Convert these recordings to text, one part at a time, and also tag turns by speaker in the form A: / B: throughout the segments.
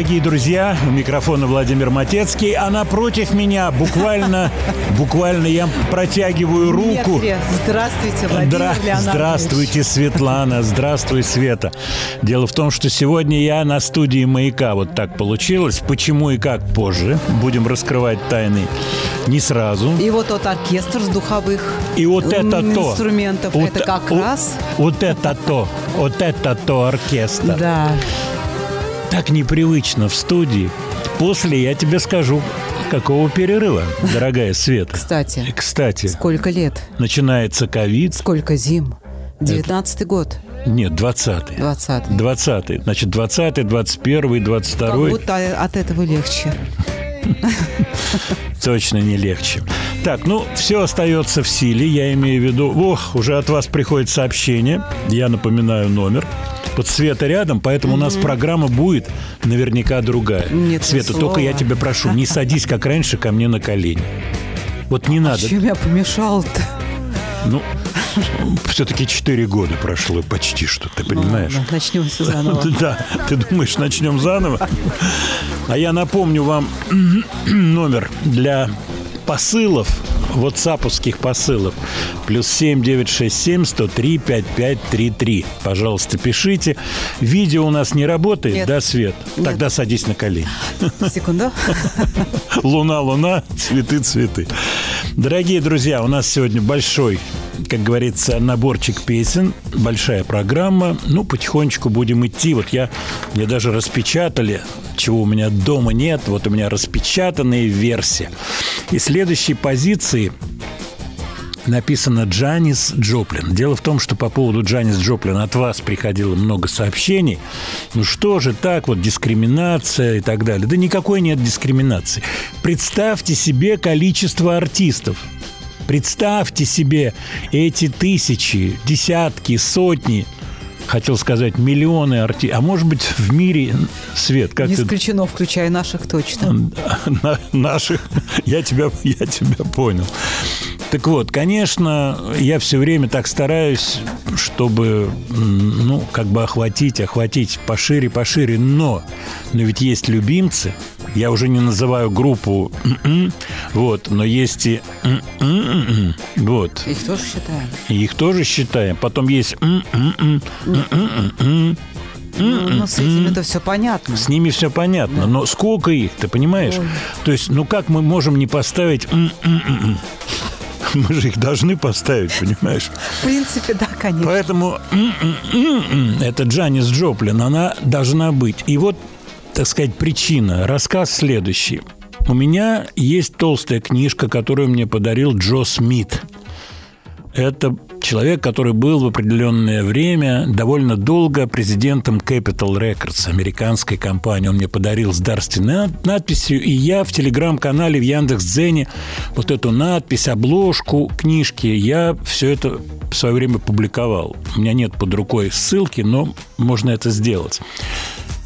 A: Дорогие друзья. У микрофона Владимир Матецкий, а напротив меня буквально, буквально я протягиваю руку.
B: Здравствуйте, Владимир Леонардович.
A: Здравствуйте, Светлана. Здравствуй, Света. Дело в том, что сегодня я на студии «Маяка». Вот так получилось. Почему и как позже. Будем раскрывать тайны не сразу.
B: И вот тот оркестр с духовых
A: И вот это
B: м,
A: то.
B: инструментов,
A: Вот
B: это как
A: о-
B: раз...
A: Вот это то. Вот это то оркестр.
B: Да.
A: Так непривычно в студии. После я тебе скажу, какого перерыва, дорогая Света.
B: Кстати,
A: Кстати,
B: сколько лет,
A: начинается ковид.
B: сколько зим. Девятнадцатый год,
A: Нет, 20-й.
B: двадцатый.
A: 20-й. Значит, 20-й, 21-й,
B: Как
A: 22-й.
B: будто от этого легче.
A: Точно не легче. Так, ну, все остается в силе. Я имею в виду... Ох, уже от вас приходит сообщение. Я напоминаю номер. Вот Света рядом, поэтому у нас программа будет наверняка другая.
B: Нет,
A: Света, только я тебя прошу, не садись, как раньше, ко мне на колени. Вот не надо.
B: Чем я помешал-то?
A: Ну, все-таки 4 года прошло почти что, ты понимаешь?
B: Ладно, начнем все заново.
A: Да, ты думаешь, начнем заново? А я напомню вам номер для посылов, ватсаповских посылов. Плюс 7 967 103 5533. Пожалуйста, пишите. Видео у нас не работает,
B: Нет.
A: да, Свет?
B: Нет.
A: Тогда садись на колени.
B: Секунду.
A: Луна, луна, цветы, цветы. Дорогие друзья, у нас сегодня большой, как говорится, наборчик песен, большая программа. Ну, потихонечку будем идти. Вот я, мне даже распечатали, чего у меня дома нет. Вот у меня распечатанные версии. И следующей позиции написано Джанис Джоплин. Дело в том, что по поводу Джанис Джоплин от вас приходило много сообщений. Ну что же так, вот дискриминация и так далее. Да никакой нет дискриминации. Представьте себе количество артистов. Представьте себе эти тысячи, десятки, сотни, хотел сказать миллионы артистов, а может быть в мире свет, как
B: Не
A: ты
B: исключено, включая наших точно.
A: на- наших. Я тебя, я тебя понял. Так вот, конечно, я все время так стараюсь, чтобы, ну, как бы охватить, охватить пошире, пошире. Но, но ведь есть любимцы. Я уже не называю группу, м-м, вот, но есть и м-м-м-м, вот.
B: Их тоже считаем.
A: Их тоже считаем. Потом есть м-м-м, м-м-м-м.
B: Ну, ну, с этим это все понятно.
A: С ними все понятно, но сколько их, ты понимаешь?
B: Ой.
A: То есть, ну как мы можем не поставить? Мы же их должны поставить, понимаешь?
B: В принципе, да, конечно.
A: Поэтому это Джанис Джоплин, она должна быть. И вот, так сказать, причина. Рассказ следующий. У меня есть толстая книжка, которую мне подарил Джо Смит. Это человек, который был в определенное время довольно долго президентом Capital Records, американской компании. Он мне подарил с дарственной над- надписью, и я в телеграм-канале в Яндекс.Дзене вот эту надпись, обложку книжки, я все это в свое время публиковал. У меня нет под рукой ссылки, но можно это сделать.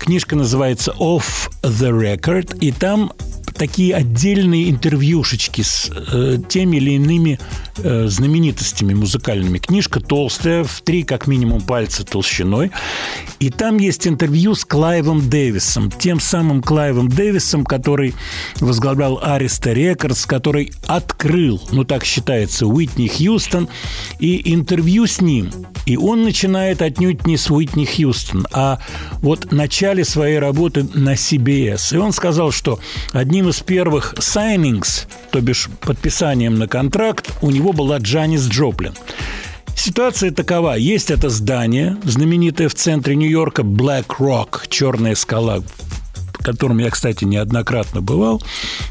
A: Книжка называется «Off the Record», и там такие отдельные интервьюшечки с э, теми или иными э, знаменитостями музыкальными. Книжка толстая, в три как минимум пальца толщиной. И там есть интервью с Клайвом Дэвисом, тем самым Клайвом Дэвисом, который возглавлял Ариста Рекордс, который открыл, ну так считается, Уитни Хьюстон, и интервью с ним. И он начинает отнюдь не с Уитни Хьюстон, а вот в начале своей работы на CBS. И он сказал, что одним из первых signings, то бишь подписанием на контракт, у него была Джанис Джоплин. Ситуация такова. Есть это здание, знаменитое в центре Нью-Йорка, Black Rock, черная скала, в котором я, кстати, неоднократно бывал.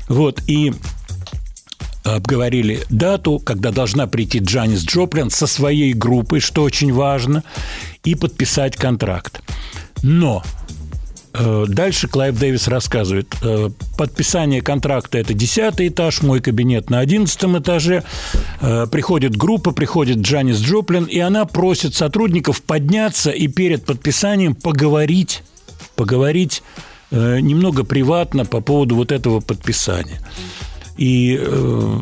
A: Вот, и обговорили дату, когда должна прийти Джанис Джоплин со своей группой, что очень важно, и подписать контракт. Но Дальше Клайв Дэвис рассказывает. э, Подписание контракта – это десятый этаж, мой кабинет на одиннадцатом этаже. Э, Приходит группа, приходит Джанис Джоплин, и она просит сотрудников подняться и перед подписанием поговорить, поговорить э, немного приватно по поводу вот этого подписания. И э,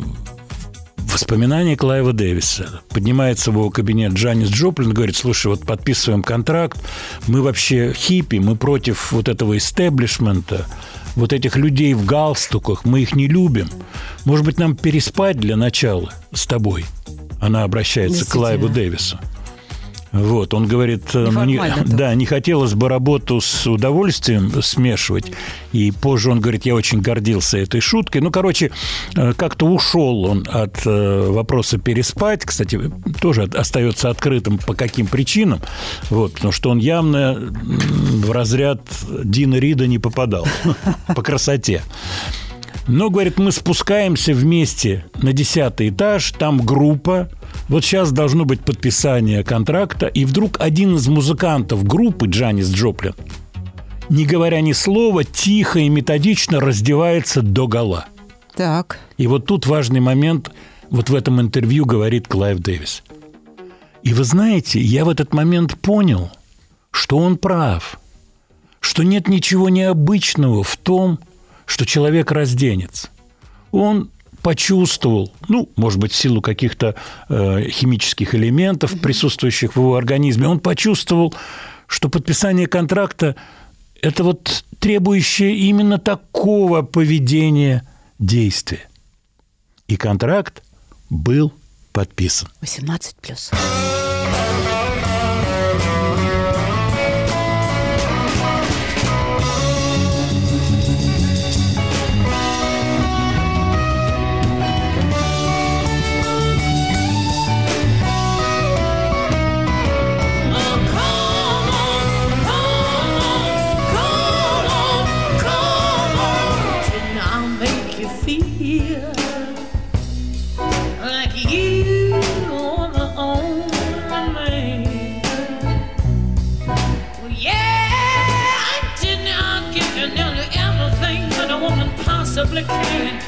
A: воспоминания Клайва Дэвиса. Поднимается в его кабинет Джанис Джоплин, говорит, слушай, вот подписываем контракт, мы вообще хиппи, мы против вот этого истеблишмента, вот этих людей в галстуках, мы их не любим. Может быть, нам переспать для начала с тобой? Она обращается к Клайву. Дэвису. Вот, он говорит, э, ну, не, да, не хотелось бы работу с удовольствием смешивать. И позже он говорит, я очень гордился этой шуткой. Ну, короче, э, как-то ушел он от э, вопроса переспать. Кстати, тоже остается открытым, по каким причинам. Вот, потому что он явно в разряд Дина Рида не попадал по красоте. Но, говорит, мы спускаемся вместе на десятый этаж, там группа. Вот сейчас должно быть подписание контракта, и вдруг один из музыкантов группы Джанис Джоплин, не говоря ни слова, тихо и методично раздевается до гола.
B: Так.
A: И вот тут важный момент, вот в этом интервью говорит Клайв Дэвис. И вы знаете, я в этот момент понял, что он прав, что нет ничего необычного в том, что человек разденется. Он почувствовал, ну, может быть, в силу каких-то э, химических элементов, присутствующих в его организме, он почувствовал, что подписание контракта – это вот требующее именно такого поведения действия. И контракт был подписан.
B: 18 плюс.
C: again.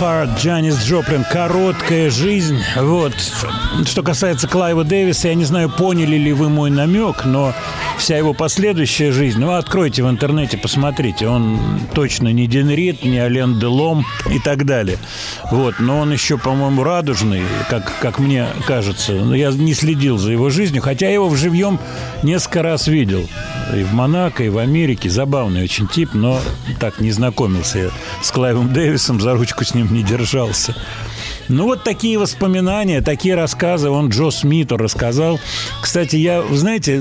C: Heart,
A: Джанис Джоплин, короткая жизнь. Вот. Что касается Клайва Дэвиса, я не знаю, поняли ли вы мой намек, но вся его последующая жизнь, ну, откройте в интернете, посмотрите, он точно не Дин Рид, не Ален Делом и так далее. Вот. Но он еще, по-моему, радужный, как, как мне кажется. Но я не следил за его жизнью, хотя я его в живьем несколько раз видел. И в Монако, и в Америке. Забавный очень тип, но так не знакомился я с Клайвом Дэвисом, за ручку с ним не держался. Ну, вот такие воспоминания, такие рассказы он Джо Смиту рассказал. Кстати, я, знаете,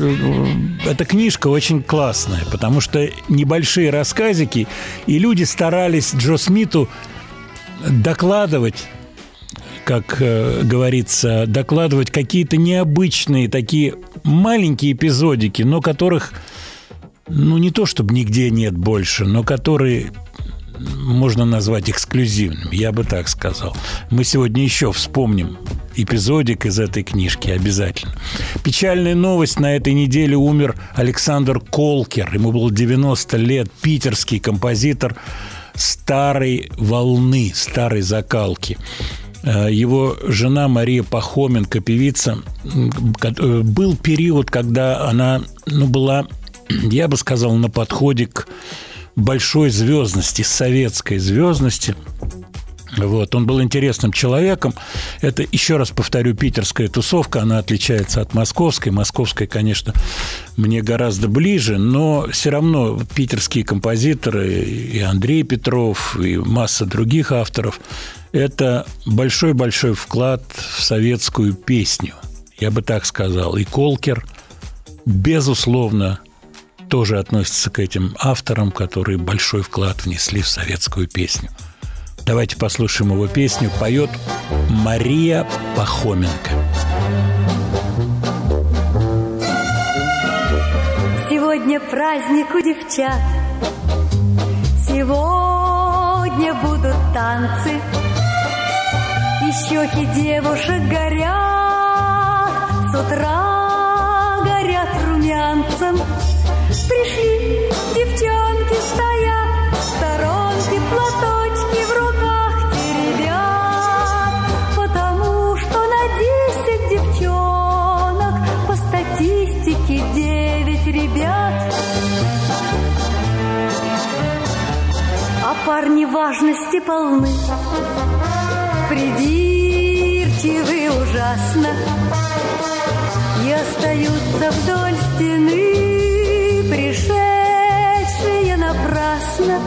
A: эта книжка очень классная, потому что небольшие рассказики, и люди старались Джо Смиту докладывать как э, говорится, докладывать какие-то необычные такие маленькие эпизодики, но которых, ну, не то чтобы нигде нет больше, но которые можно назвать эксклюзивным, я бы так сказал. Мы сегодня еще вспомним эпизодик из этой книжки обязательно. Печальная новость. На этой неделе умер Александр Колкер. Ему было 90 лет. Питерский композитор старой волны, старой закалки. Э, Его жена Мария Пахоменко, певица, э, был период, когда она ну, была, я бы сказал, на подходе к большой звездности, советской звездности. Вот, он был интересным человеком. Это, еще раз повторю, питерская тусовка, она отличается от московской. Московская, конечно, мне гораздо ближе, но все равно питерские композиторы, и Андрей Петров, и масса других авторов, это большой-большой вклад в советскую песню, я бы так сказал. И Колкер, безусловно, тоже относится к этим авторам, которые большой вклад внесли в советскую песню. Давайте послушаем его песню. Поет Мария Пахоменко.
D: Сегодня праздник у девчат Сегодня будут танцы И щеки девушек горят С утра парни важности полны, придирчивы ужасно. И остаются вдоль стены, пришедшие напрасно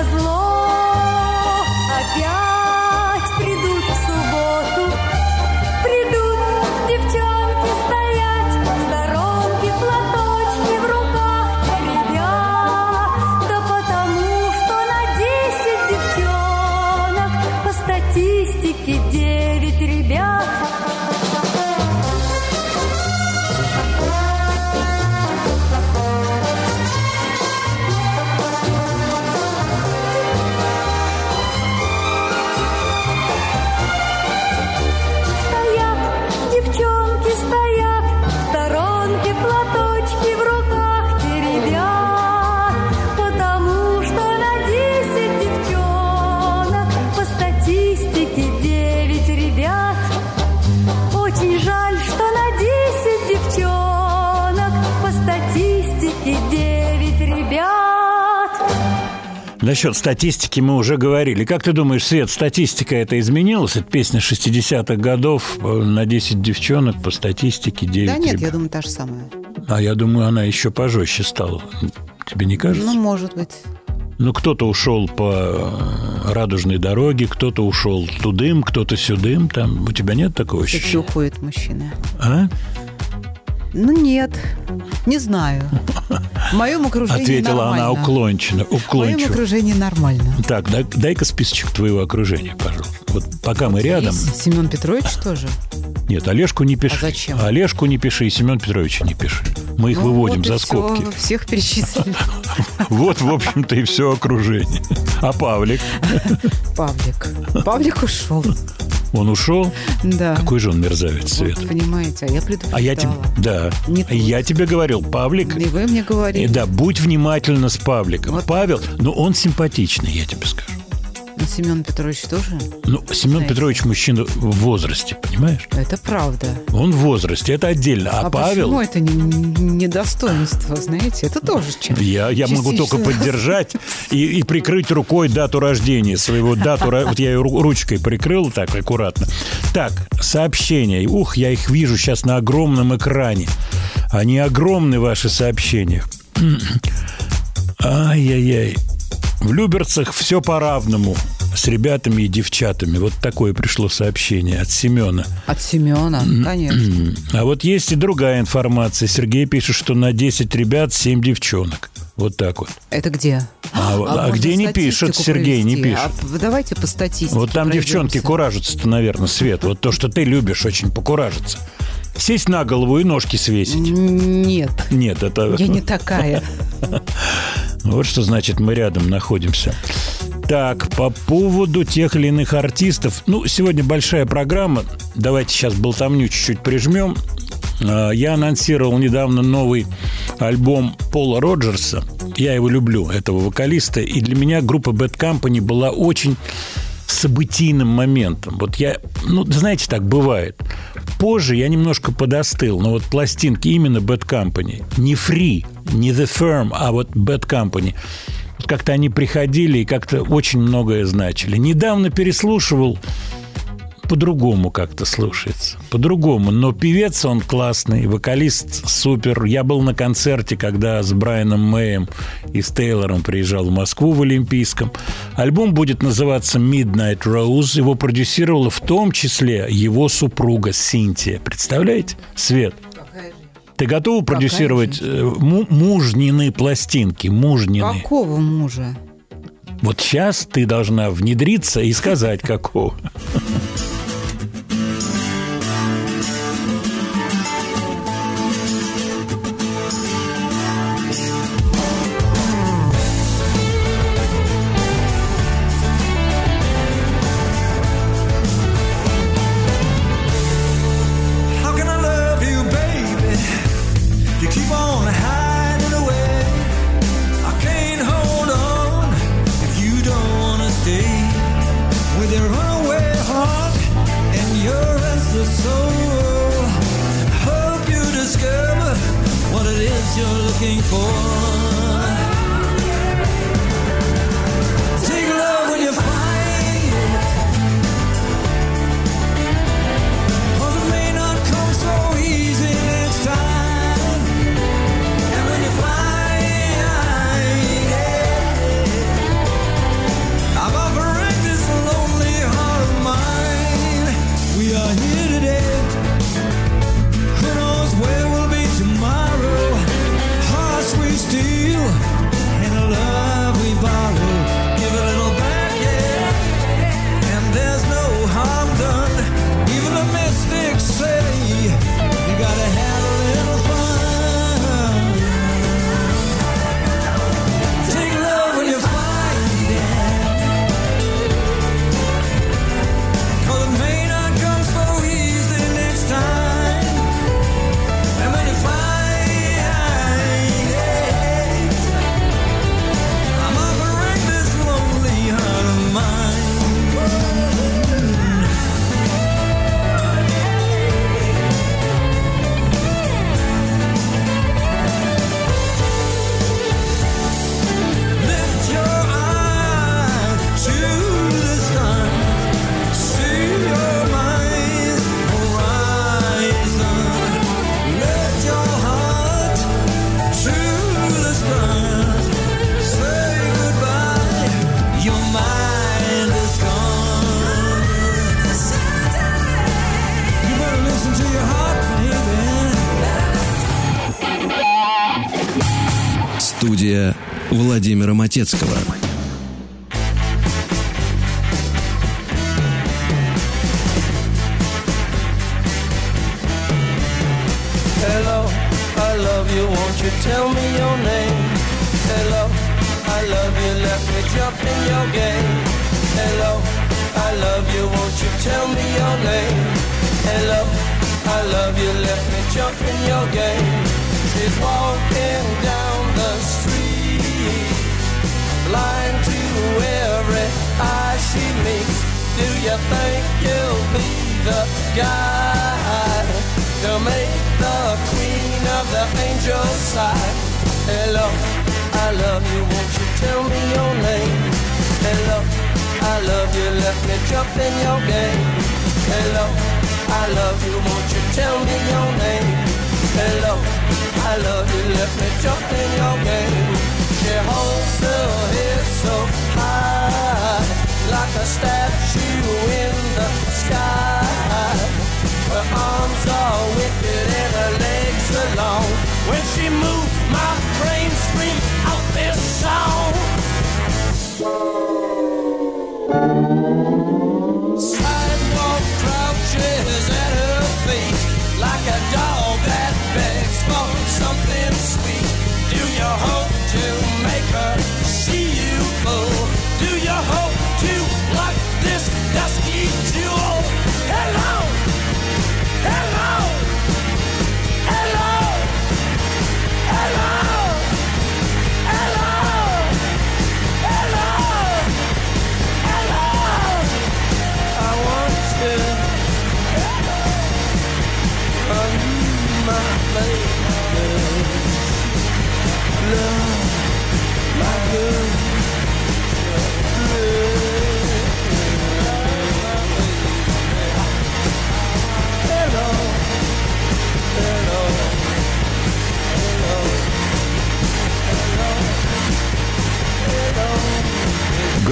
D: статистике на
A: Насчет статистики мы уже говорили. Как ты думаешь, Свет, статистика это изменилась? Это песня 60-х годов э, на 10 девчонок по статистике 9
B: Да нет,
A: ребят.
B: я думаю, та же самая.
A: А я думаю, она еще пожестче стала. Тебе не кажется?
B: Ну, может быть.
A: Ну, кто-то ушел по э, радужной дороге, кто-то ушел тудым, кто-то сюдым. Там у тебя нет такого ощущения?
B: уходят мужчины.
A: А?
B: Ну, нет. Не знаю. В моем окружении
A: Ответила она
B: нормально.
A: уклончиво.
B: В моем окружении нормально.
A: Так, дай- дай-ка списочек твоего окружения, пожалуйста. Вот пока мы рядом.
B: Семен Петрович тоже.
A: Нет, Олежку не пиши.
B: А зачем?
A: Олежку не пиши и Семен Петровича не пиши. Мы их
B: Ну,
A: выводим
B: вот
A: за скобки.
B: всех перечислили.
A: Вот, в общем-то, и все окружение. А Павлик?
B: Павлик. Павлик ушел.
A: Он ушел?
B: Да.
A: Какой же он мерзавец, Свет.
B: Вот, понимаете, а я предупреждала.
A: А я тебе... Да.
B: Не тут.
A: Я тебе говорил, Павлик...
B: И вы мне говорили.
A: да, будь внимательна с Павликом.
B: Вот.
A: Павел, ну он симпатичный, я тебе скажу.
B: Ну, Семен Петрович тоже.
A: Ну, Семен
B: Знаете.
A: Петрович мужчина в возрасте, понимаешь?
B: Это правда.
A: Он в возрасте, это отдельно. А,
B: А,
A: Павел...
B: почему это не, не знаете? Это тоже чем.
A: Я, я могу только поддержать и, и прикрыть рукой дату рождения своего дату. Вот я ее ру- ручкой прикрыл так аккуратно. Так, сообщения. Ух, я их вижу сейчас на огромном экране. Они огромны, ваши сообщения. Ай-яй-яй. В Люберцах все по-равному. С ребятами и девчатами. Вот такое пришло сообщение от Семена.
B: От Семена, конечно.
A: А вот есть и другая информация. Сергей пишет, что на 10 ребят 7 девчонок. Вот так вот.
B: Это где?
A: А, а
B: можно
A: где не пишет, Сергей не
B: провести?
A: пишет.
B: А давайте по статистике
A: Вот там
B: пройдемся.
A: девчонки куражатся-то, наверное, Свет. Вот то, что ты любишь очень покуражиться. Сесть на голову и ножки свесить.
B: Нет,
A: Нет, это...
B: я не такая.
A: Вот что значит мы рядом находимся. Так, по поводу тех или иных артистов. Ну, сегодня большая программа. Давайте сейчас болтовню чуть-чуть прижмем. А, Я анонсировал недавно новый альбом Пола Роджерса. Я его люблю, этого вокалиста. И для меня группа Bad Company была очень событийным моментом. Вот я, ну, знаете, так бывает. Позже я немножко подостыл, но вот пластинки именно Bad Company, не Free, не The Firm, а вот Bad Company, как-то они приходили и как-то очень многое значили. Недавно переслушивал, по-другому как-то слушается. По-другому. Но певец он классный, вокалист супер. Я был на концерте, когда с Брайаном Мэем и с Тейлором приезжал в Москву в Олимпийском. Альбом будет называться Midnight Rose. Его продюсировала в том числе его супруга Синтия. Представляете? Свет.
E: Ты готова продюсировать э, му- мужнины пластинки? Мужнины.
B: Какого мужа?
E: Вот сейчас ты должна внедриться и сказать, какого.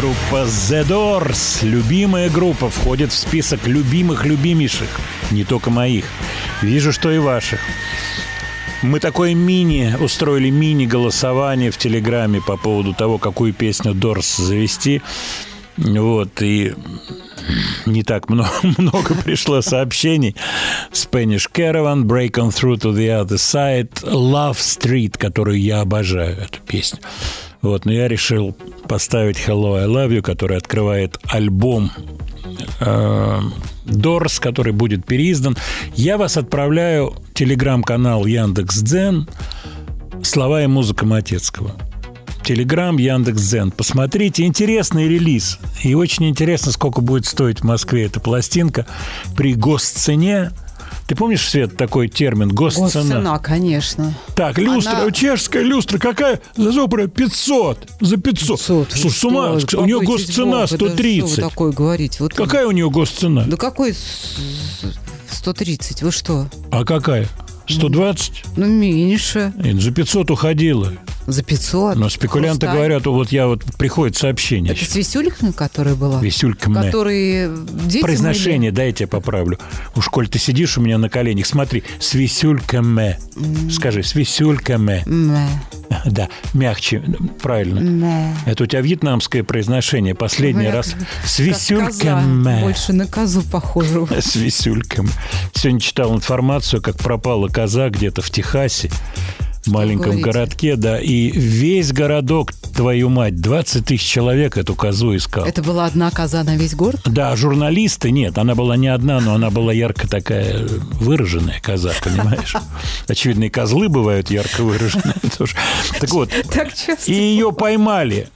E: Группа The Doors, любимая группа, входит в список любимых любимейших, не только моих. Вижу, что и ваших.
A: Мы такое мини, устроили мини-голосование в Телеграме по поводу того, какую песню Дорс завести. Вот, и не так много, много пришло сообщений. Spanish Caravan, Break on Through to the Other Side, Love Street, которую я обожаю, эту песню. Вот, но я решил поставить Hello, I Love You, который открывает альбом э, который будет переиздан. Я вас отправляю телеграм-канал Яндекс.Дзен «Слова и музыка Матецкого». Телеграм, Яндекс.Дзен. Посмотрите, интересный релиз. И очень интересно, сколько будет стоить в Москве эта пластинка при госцене. Ты помнишь, Свет, такой термин госцена?
B: Госцена, конечно.
A: Так, люстра,
B: Она-
A: чешская люстра, какая? За зопра 500, за 500.
B: 500.
A: Слушай, с ума,
B: Что,
A: у нее госцена
B: Бога, да что
A: 130.
B: вы такое говорите? Вот
A: Какая у нее госцена?
B: Да какой с- 130? Вы что?
A: А какая? 120?
B: Ну, меньше.
A: За 500 уходила.
B: За 500.
A: Но спекулянты
B: Хрусталь.
A: говорят, вот я вот приходит сообщение.
B: Это с Висюлькой, которая была?
A: Висюлька Мэ.
B: Которые дети
A: Произношение, дай я тебя поправлю. Уж коль ты сидишь у меня на коленях, смотри, с висюльками. Скажи, с висюльками. Да, мягче, правильно.
B: Мэ.
A: Это у тебя вьетнамское произношение. Последний
B: Вы
A: раз. С висюльками.
B: Больше на козу похоже.
A: С висюльками. Сегодня читал информацию, как пропала коза где-то в Техасе. Маленьком
B: говорите?
A: городке, да. И весь городок, твою мать, 20 тысяч человек эту козу искал.
B: Это была одна коза на весь город?
A: Да, журналисты, нет, она была не одна, но она была ярко такая выраженная коза, понимаешь? Очевидно, и козлы бывают ярко выраженные тоже. Так вот, и ее поймали,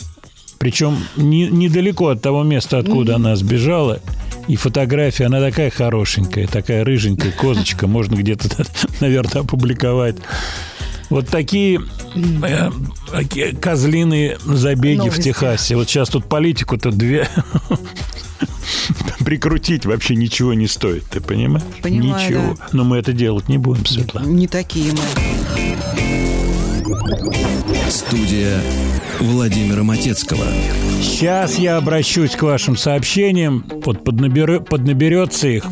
A: причем не- недалеко от того места, откуда она сбежала. И фотография, она такая хорошенькая, такая рыженькая козочка, можно где-то, наверное, опубликовать. Вот такие э, козлиные забеги в
B: Новости.
A: Техасе. Вот сейчас тут политику-то две прикрутить вообще ничего не стоит, ты понимаешь?
B: Понимаю,
A: ничего. Но мы это делать не будем, Светлана.
B: Не такие мы.
F: Студия Владимира Матецкого.
A: Сейчас я обращусь к вашим сообщениям. Вот поднаберё- поднаберется их.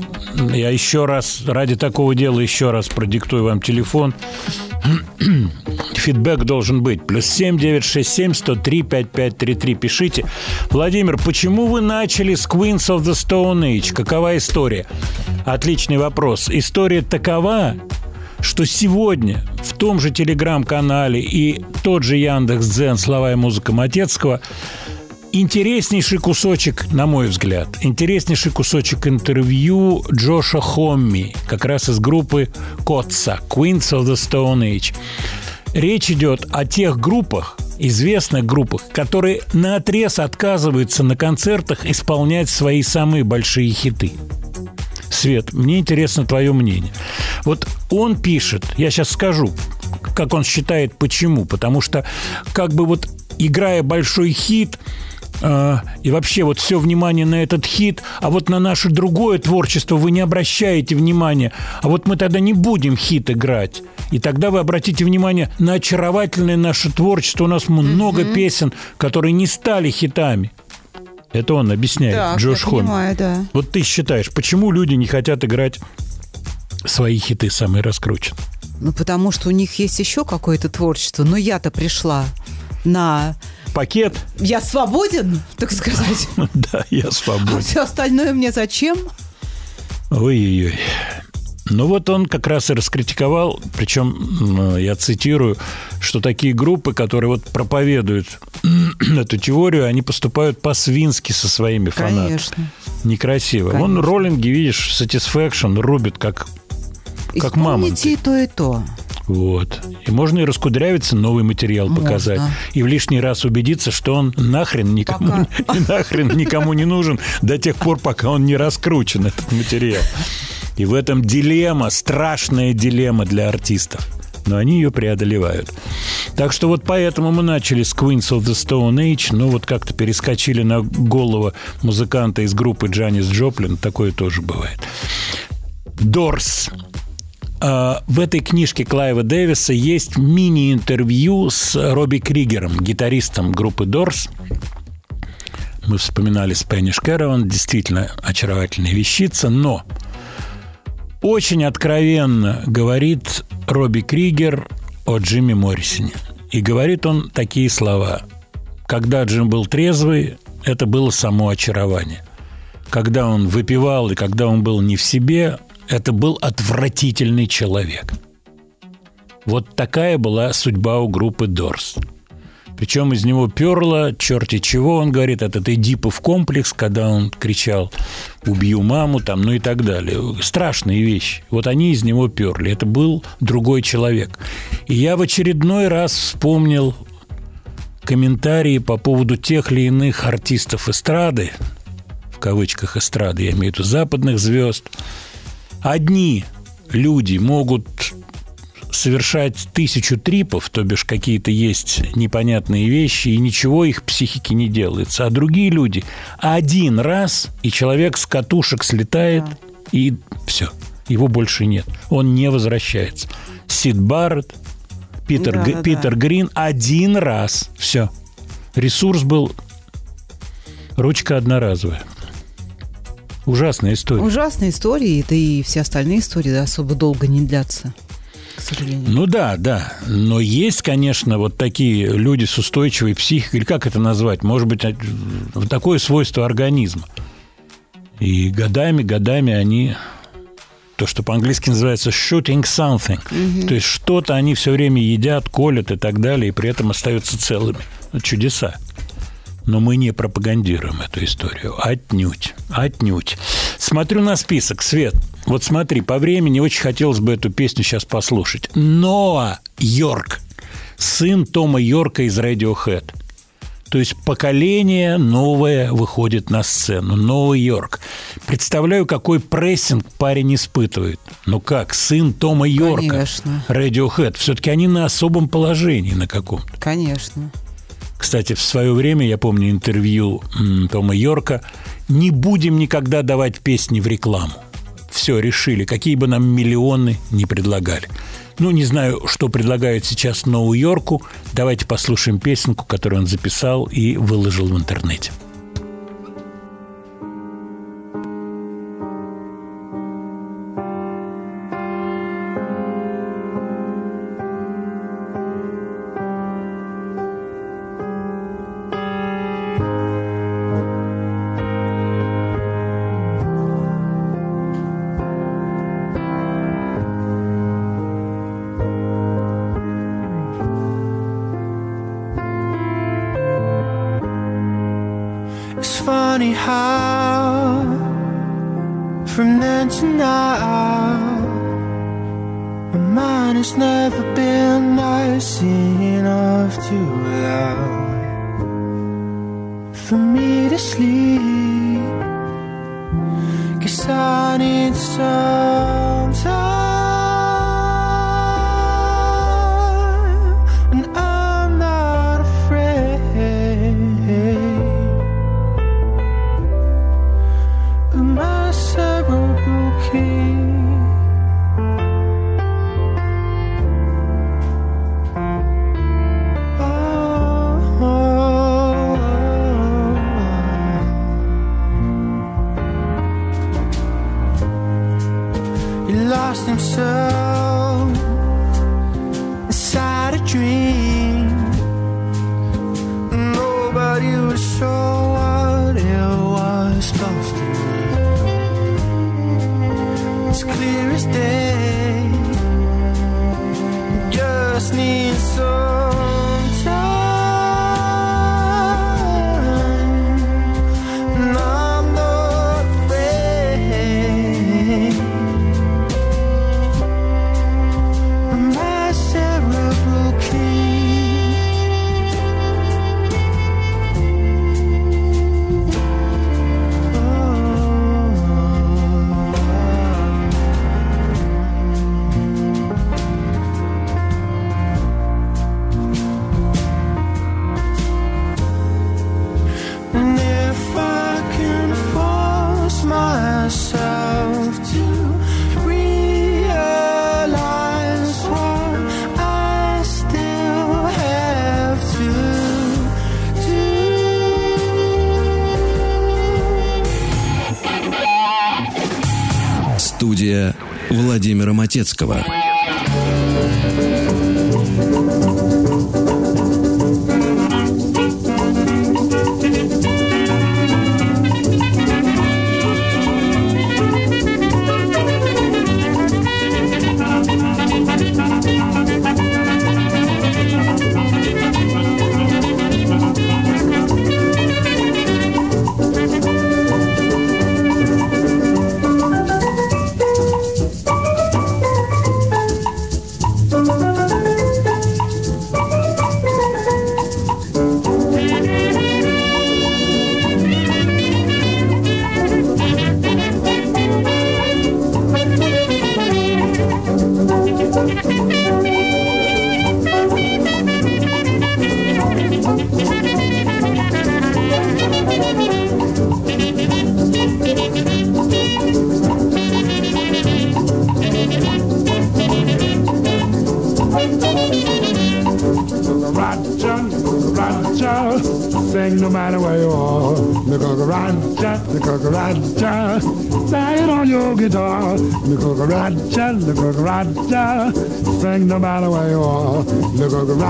A: Я еще раз, ради такого дела, еще раз продиктую вам телефон. Фидбэк должен быть. Плюс семь девять шесть семь сто три пять пять три три. Пишите. Владимир, почему вы начали с Queens of the Stone Age? Какова история? Отличный вопрос. История такова, что сегодня в том же телеграм-канале и тот же Яндекс Дзен «Слова и музыка Матецкого» интереснейший кусочек, на мой взгляд, интереснейший кусочек интервью Джоша Хомми, как раз из группы Котса, Queens of the Stone Age. Речь идет о тех группах, известных группах, которые на отрез отказываются на концертах исполнять свои самые большие хиты. Свет, мне интересно твое мнение. Вот он пишет, я сейчас скажу, как он считает, почему. Потому что, как бы вот играя большой хит, э, и вообще вот все внимание на этот хит, а вот на наше другое творчество вы не обращаете внимания, а вот мы тогда не будем хит играть. И тогда вы обратите внимание на очаровательное наше творчество. У нас много песен, которые не стали хитами. Это он объясняет,
B: Так,
A: Джош
B: понимаю, да.
A: Вот ты считаешь, почему люди не хотят играть свои хиты самые раскрученные?
B: Ну, потому что у них есть еще какое-то творчество. Но я-то пришла на...
A: Пакет?
B: Я свободен, так сказать.
A: Да, я
B: А
A: свободен.
B: все остальное мне зачем?
A: Ой-ой-ой. Ну вот он как раз и раскритиковал, причем я цитирую, что такие группы, которые вот проповедуют эту теорию, они поступают по-свински со своими фанатами.
B: Конечно.
A: Некрасиво. Вон
B: Конечно.
A: роллинги, видишь, Satisfaction рубит как Как.
B: Исполните и то, и то.
A: Вот. И можно и раскудрявиться, новый материал
B: Можно.
A: показать. И в лишний раз убедиться, что он нахрен никому, нахрен никому не нужен до тех пор, пока он не раскручен, этот материал. И в этом дилемма, страшная дилемма для артистов. Но они ее преодолевают. Так что вот поэтому мы начали с Queens of the Stone Age, но вот как-то перескочили на голову музыканта из группы Джанис Джоплин. Такое тоже бывает. Дорс. А, В этой книжке Клайва Дэвиса есть мини-интервью с Робби Кригером, гитаристом группы Дорс. Мы вспоминали Spanish Caravan, действительно очаровательная вещица, но очень откровенно говорит Робби Кригер о Джимми Моррисоне. И говорит он такие слова. Когда Джим был трезвый, это было само очарование. Когда он выпивал и когда он был не в себе, это был отвратительный человек. Вот такая была судьба у группы Дорс. Причем из него перло черти чего, он говорит, этот Эдипов комплекс, когда он кричал «убью маму», там, ну и так далее. Страшные вещи. Вот они из него перли. Это был другой человек. И я в очередной раз вспомнил комментарии по поводу тех или иных артистов эстрады, в кавычках эстрады, я имею в виду западных звезд. Одни люди могут совершать тысячу трипов, то бишь какие-то есть непонятные вещи, и ничего их психике не делается. А другие люди один раз, и человек с катушек слетает, и все. Его больше нет. Он не возвращается. Сид Барретт, Питер,
B: Да,
A: Г-
B: да, да.
A: Питер Грин один раз. Все. Ресурс был ручка одноразовая. Ужасная история.
B: Ужасные истории, да и все остальные истории да, особо долго не длятся, к сожалению.
A: Ну да, да. Но есть, конечно, вот такие люди с устойчивой психикой, или как это назвать? Может быть, такое свойство организма. И годами, годами они то, что по-английски называется shooting something. То есть что-то они все время едят, колят и так далее, и при этом остаются целыми. Чудеса. Но мы не пропагандируем эту историю. Отнюдь. Отнюдь. Смотрю на список. Свет, вот смотри, по времени очень хотелось бы эту песню сейчас послушать. Ноа Йорк. Сын Тома Йорка из Radiohead. То есть поколение новое выходит на сцену. Новый Йорк. Представляю, какой прессинг парень испытывает. Ну как, сын Тома Йорка.
B: Конечно.
A: Radiohead. Все-таки они на особом положении на каком-то.
B: Конечно.
A: Кстати, в свое время, я помню интервью Тома Йорка, не будем никогда давать песни в рекламу. Все, решили, какие бы нам миллионы не предлагали. Ну, не знаю, что предлагают сейчас Нову Йорку. Давайте послушаем песенку, которую он записал и выложил в интернете.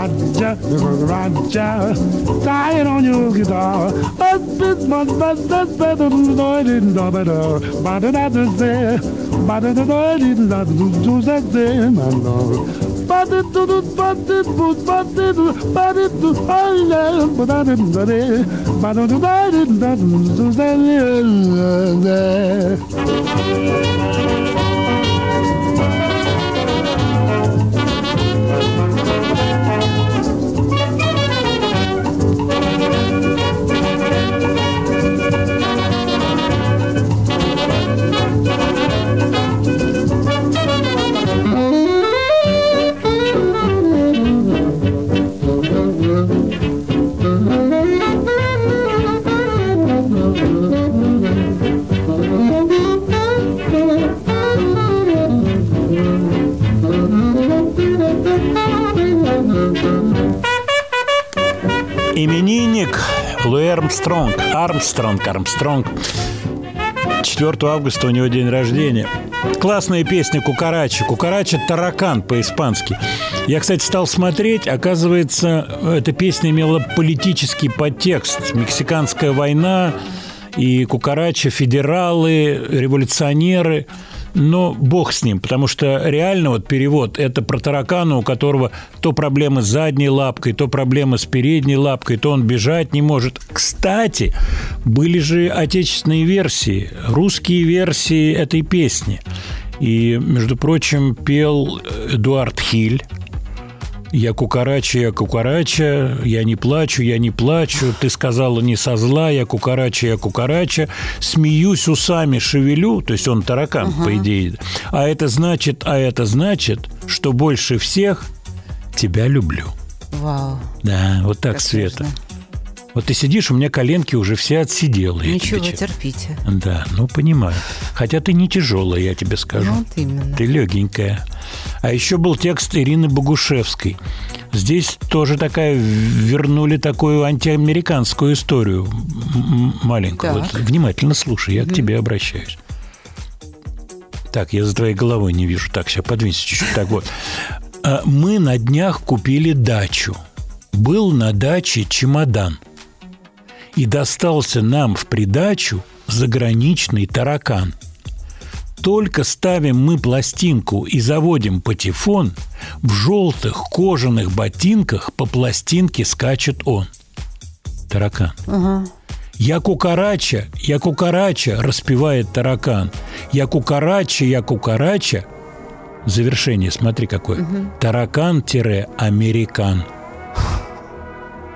G: Roger, sing it on your guitar. But this much, but that's better than I didn't know better. But is there. But I didn't know that there, my lord. But it do do but it do but it do but it do I love but I didn't do it but I didn't do that
A: Армстронг. Армстронг, Армстронг. 4 августа у него день рождения. Классная песня «Кукарача». «Кукарача» – таракан по-испански. Я, кстати, стал смотреть. Оказывается, эта песня имела политический подтекст. Мексиканская война и «Кукарача» – федералы, революционеры – но бог с ним, потому что реально вот перевод – это про таракана, у которого то проблемы с задней лапкой, то проблемы с передней лапкой, то он бежать не может. Кстати, были же отечественные версии, русские версии этой песни. И, между прочим, пел Эдуард Хиль, я кукарача, я кукарача, я не плачу, я не плачу, ты сказала не со зла, я кукарача, я кукарача, смеюсь усами, шевелю, то есть он таракан, по идее. А это значит, а это значит, что больше всех тебя люблю.
B: Вау.
A: Да, вот так,
B: Как
A: Света.
B: сложно.
A: Вот ты сидишь, у меня коленки уже все отсиделы. я
B: Ничего, терпите.
A: Да, ну понимаю. Хотя ты не тяжелая, я тебе скажу.
B: Ну, вот именно.
A: Ты легенькая. А еще был текст Ирины Богушевской. Здесь тоже такая вернули такую антиамериканскую историю маленькую.
B: Так.
A: Вот внимательно слушай, я к тебе обращаюсь. Так, я за твоей головой не вижу. Так, сейчас подвинься чуть-чуть. Так вот. А, Мы на днях купили дачу. Был на даче чемодан. И достался нам в придачу заграничный таракан. Только ставим мы пластинку и заводим патефон, в желтых кожаных ботинках по пластинке скачет он. Таракан. Я кукарача, я кукарача, распевает таракан. Я кукарача, я кукарача. Завершение, смотри какое. Таракан-американ.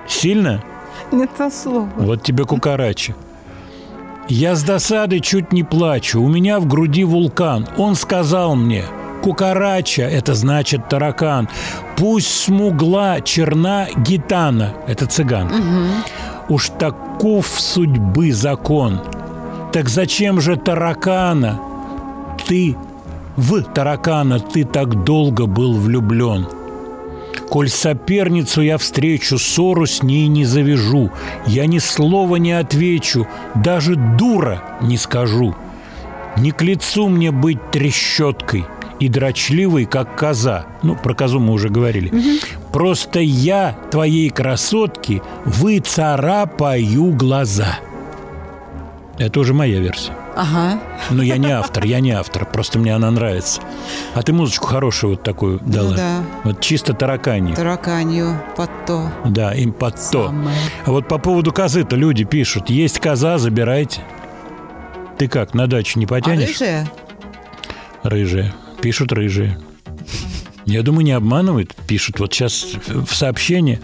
A: Сильно?
B: Не то слово.
A: Вот тебе кукарача. Я с досады чуть не плачу. У меня в груди вулкан. Он сказал мне, кукарача – это значит таракан. Пусть смугла, черна гитана – это цыган. Уж таков судьбы закон. Так зачем же таракана? Ты, в таракана ты так долго был влюблен. Коль соперницу я встречу, ссору с ней не завяжу. Я ни слова не отвечу, даже дура не скажу. Не к лицу мне быть трещоткой и дрочливый, как коза. Ну, про козу мы уже говорили. Просто я твоей красотке выцарапаю глаза. Это уже моя версия.
B: Ага.
A: Но я не автор, я не автор, просто мне она нравится. А ты музычку хорошую вот такую дала.
B: Ну да.
A: Вот чисто тараканью.
B: Тараканью под то.
A: Да, им под то.
B: Самое.
A: А вот по поводу козы-то люди пишут, есть коза, забирайте. Ты как, на дачу не
B: А
A: потянешь?
B: рыжая?
A: Рыжие. Пишут рыжие. Я думаю, не обманывают. Пишут. Вот сейчас в сообщении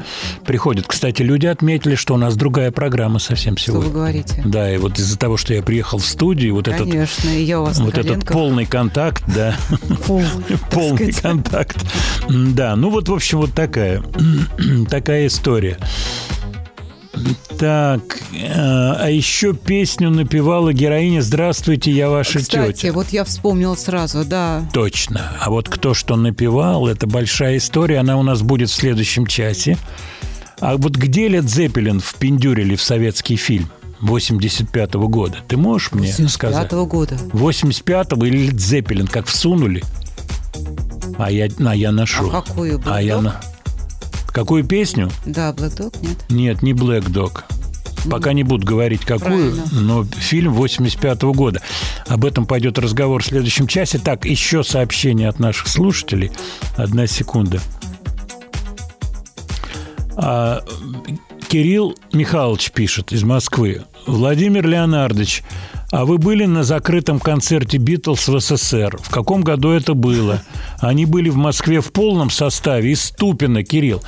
A: приходят. Кстати, люди отметили, что у нас другая программа совсем
B: Что вы
A: сегодня.
B: говорите?
A: Да, и вот из-за того, что я приехал в студию, вот этот
B: Конечно, я у вас
A: вот этот полный контакт, да,
B: Фу, так
A: полный контакт. Да, ну вот, в общем, вот такая, такая история. Так, э, а еще песню напевала героиня «Здравствуйте, я ваша
B: Кстати,
A: тетя».
B: вот я вспомнила сразу, да.
A: Точно. А вот кто что напевал, это большая история. Она у нас будет в следующем часе. А вот где Лед Зеппелин впендюрили в советский фильм 85 года? Ты можешь мне сказать?
B: 75 года.
A: 85-го или Лед Зеппелин как всунули? А я, а я нашел.
B: А какую?
A: А я на... Какую песню?
B: Да, Black Dog, нет?
A: Нет, не Black Dog. Пока не буду говорить, какую,
B: Правильно.
A: но фильм 85 года. Об этом пойдет разговор в следующем часе. Так, еще сообщение от наших слушателей. Одна секунда. А, Кирилл Михайлович пишет из Москвы. Владимир Леонардович, а вы были на закрытом концерте «Битлз» в СССР? В каком году это было? Они были в Москве в полном составе из Ступина, Кирилл.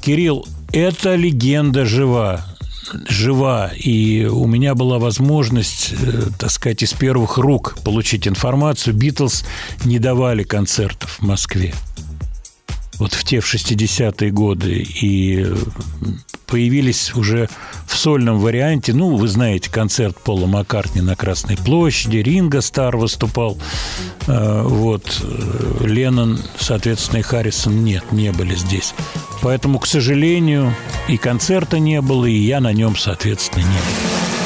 A: Кирилл, эта легенда жива. Жива. И у меня была возможность, э, так сказать, из первых рук получить информацию. «Битлз» не давали концертов в Москве вот в те в 60-е годы и э, появились уже в сольном варианте, ну, вы знаете, концерт Пола Маккартни на Красной площади, Ринго Стар выступал, э, вот, э, Леннон, соответственно, и Харрисон нет, не были здесь. Поэтому, к сожалению, и концерта не было, и я на нем, соответственно, не был.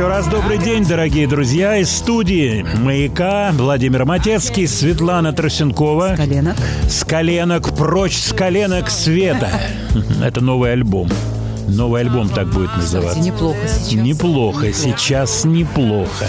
A: Еще раз добрый день, дорогие друзья. Из студии «Маяка» Владимир Матецкий, Светлана Тросенкова.
B: Коленок.
A: С коленок прочь, с коленок света. Это новый альбом. Новый альбом так будет
B: Кстати,
A: называться.
B: неплохо сейчас.
A: Неплохо, сейчас неплохо.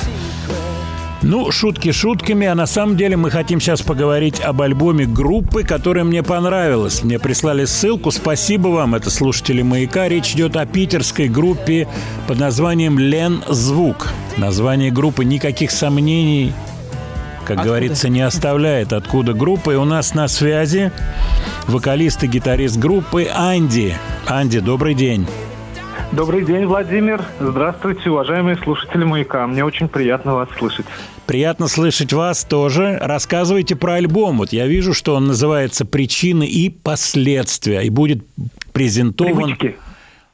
A: Ну, шутки шутками, а на самом деле мы хотим сейчас поговорить об альбоме группы, которая мне понравилась. Мне прислали ссылку, спасибо вам, это слушатели «Маяка». Речь идет о питерской группе под названием «Лен Звук». Название группы никаких сомнений, как
B: Откуда?
A: говорится, не оставляет. Откуда группа? И у нас на связи вокалист и гитарист группы Анди. Анди, добрый день.
H: Добрый день, Владимир. Здравствуйте, уважаемые слушатели «Маяка». Мне очень приятно вас слышать.
A: Приятно слышать вас тоже. Рассказывайте про альбом. Вот я вижу, что он называется «Причины и последствия» и будет презентован...
H: Привычки.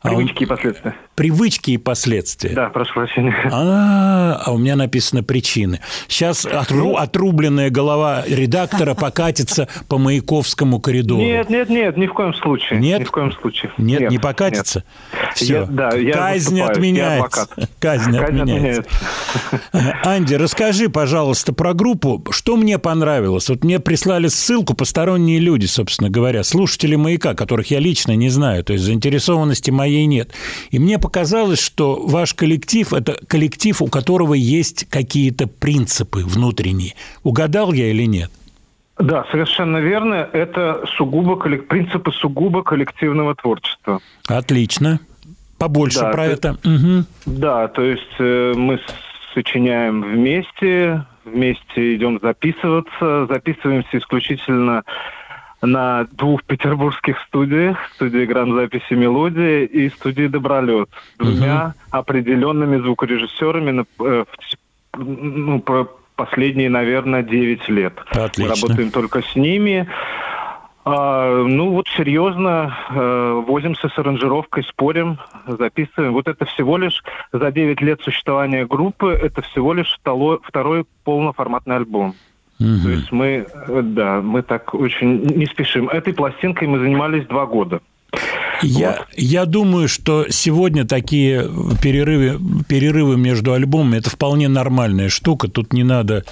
A: А он-
H: Привычки и последствия.
A: Привычки и последствия.
H: Да, прошу прощения.
A: А, а у меня написано причины. Сейчас отру- отрубленная голова редактора покатится по Маяковскому коридору.
H: Нет, нет, нет, ни в коем случае.
A: Нет?
H: Ни в коем случае.
A: Нет, не покатится.
H: нет.
A: Все.
H: Я- да, я
A: Казнь
H: выступаю, я
A: отменяется.
H: адвокат.
A: Казнь,
H: Казнь
A: отменяется. Анди, расскажи, пожалуйста, про группу. Что мне понравилось? Вот мне прислали ссылку посторонние люди, собственно говоря, слушатели «Маяка», которых я лично не знаю, то есть заинтересованности моей нет. И мне показалось, что ваш коллектив – это коллектив, у которого есть какие-то принципы внутренние. Угадал я или нет?
H: Да, совершенно верно. Это сугубо принципы сугубо коллективного творчества.
A: Отлично. Побольше
H: Да,
A: про
H: то-
A: это. Мгм.
H: Да, то есть э, мы сочиняем вместе, вместе идем записываться, записываемся исключительно на двух петербургских студиях, студии грамзаписи «Мелодия» и студии «Добролет», с двумя определенными звукорежиссерами на, э, в ну, про последние, наверное, 9 лет.
A: Отлично.
H: Мы работаем только с ними. А, ну вот серьезно э, возимся с аранжировкой, спорим, записываем. Вот это всего лишь за 9 лет существования группы, это всего лишь второй, второй полноформатный альбом. То есть мы, э, да, мы так очень не спешим. Этой пластинкой мы занимались два года.
A: Я, я думаю, что сегодня такие перерывы, перерывы между альбомами – это вполне нормальная штука. Тут не надо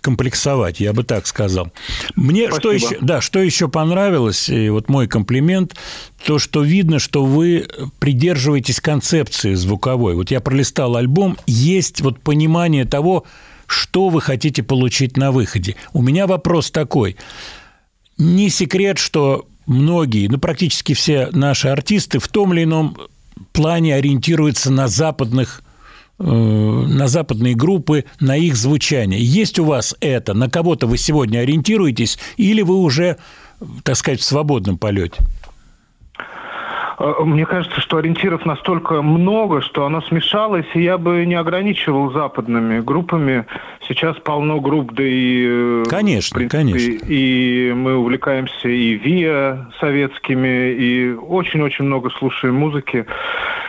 A: комплексовать, я бы так сказал. Мне что еще, да, что еще понравилось, и вот мой комплимент, то, что видно, что вы придерживаетесь концепции звуковой. Вот я пролистал альбом, есть вот понимание того, что вы хотите получить на выходе. У меня вопрос такой. Не секрет, что многие, ну практически все наши артисты в том или ином плане ориентируются на западных э, на западные группы, на их звучание. Есть у вас это? На кого-то вы сегодня ориентируетесь? Или вы уже, так сказать, в свободном полете?
H: Э, Мне кажется, что ориентиров настолько много, что оно смешалось, и я бы не ограничивал западными группами. Сейчас полно групп, да и... э,
A: Конечно,
H: принципе,
A: конечно.
H: И мы увлекаемся и ВИА советскими, и очень-очень много слушаем музыки,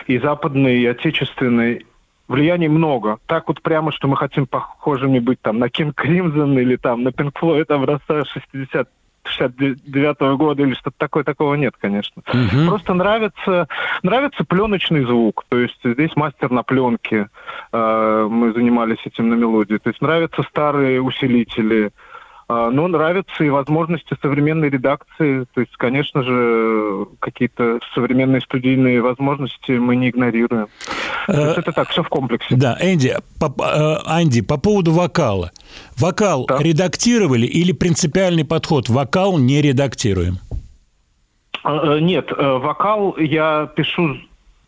H: и западной, и отечественной. Влияний много. Так вот прямо, что мы хотим похожими быть там на King Crimson или там на Pink Floyd образца 60 69 года или что-то такое, такого нет, конечно. Просто нравится, нравится пленочный звук. То есть здесь мастер на пленке. э, мы занимались этим на мелодии. То есть нравятся старые усилители. Э, но нравятся и возможности современной редакции. То есть, конечно же, какие-то современные студийные возможности мы не игнорируем. Есть это так, все в комплексе.
A: Да, Энди, по, э, Анди, по поводу вокала. Вокал
H: Да.
A: редактировали или принципиальный подход? Вокал не редактируем.
H: Э, э, Нет, э, вокал я пишу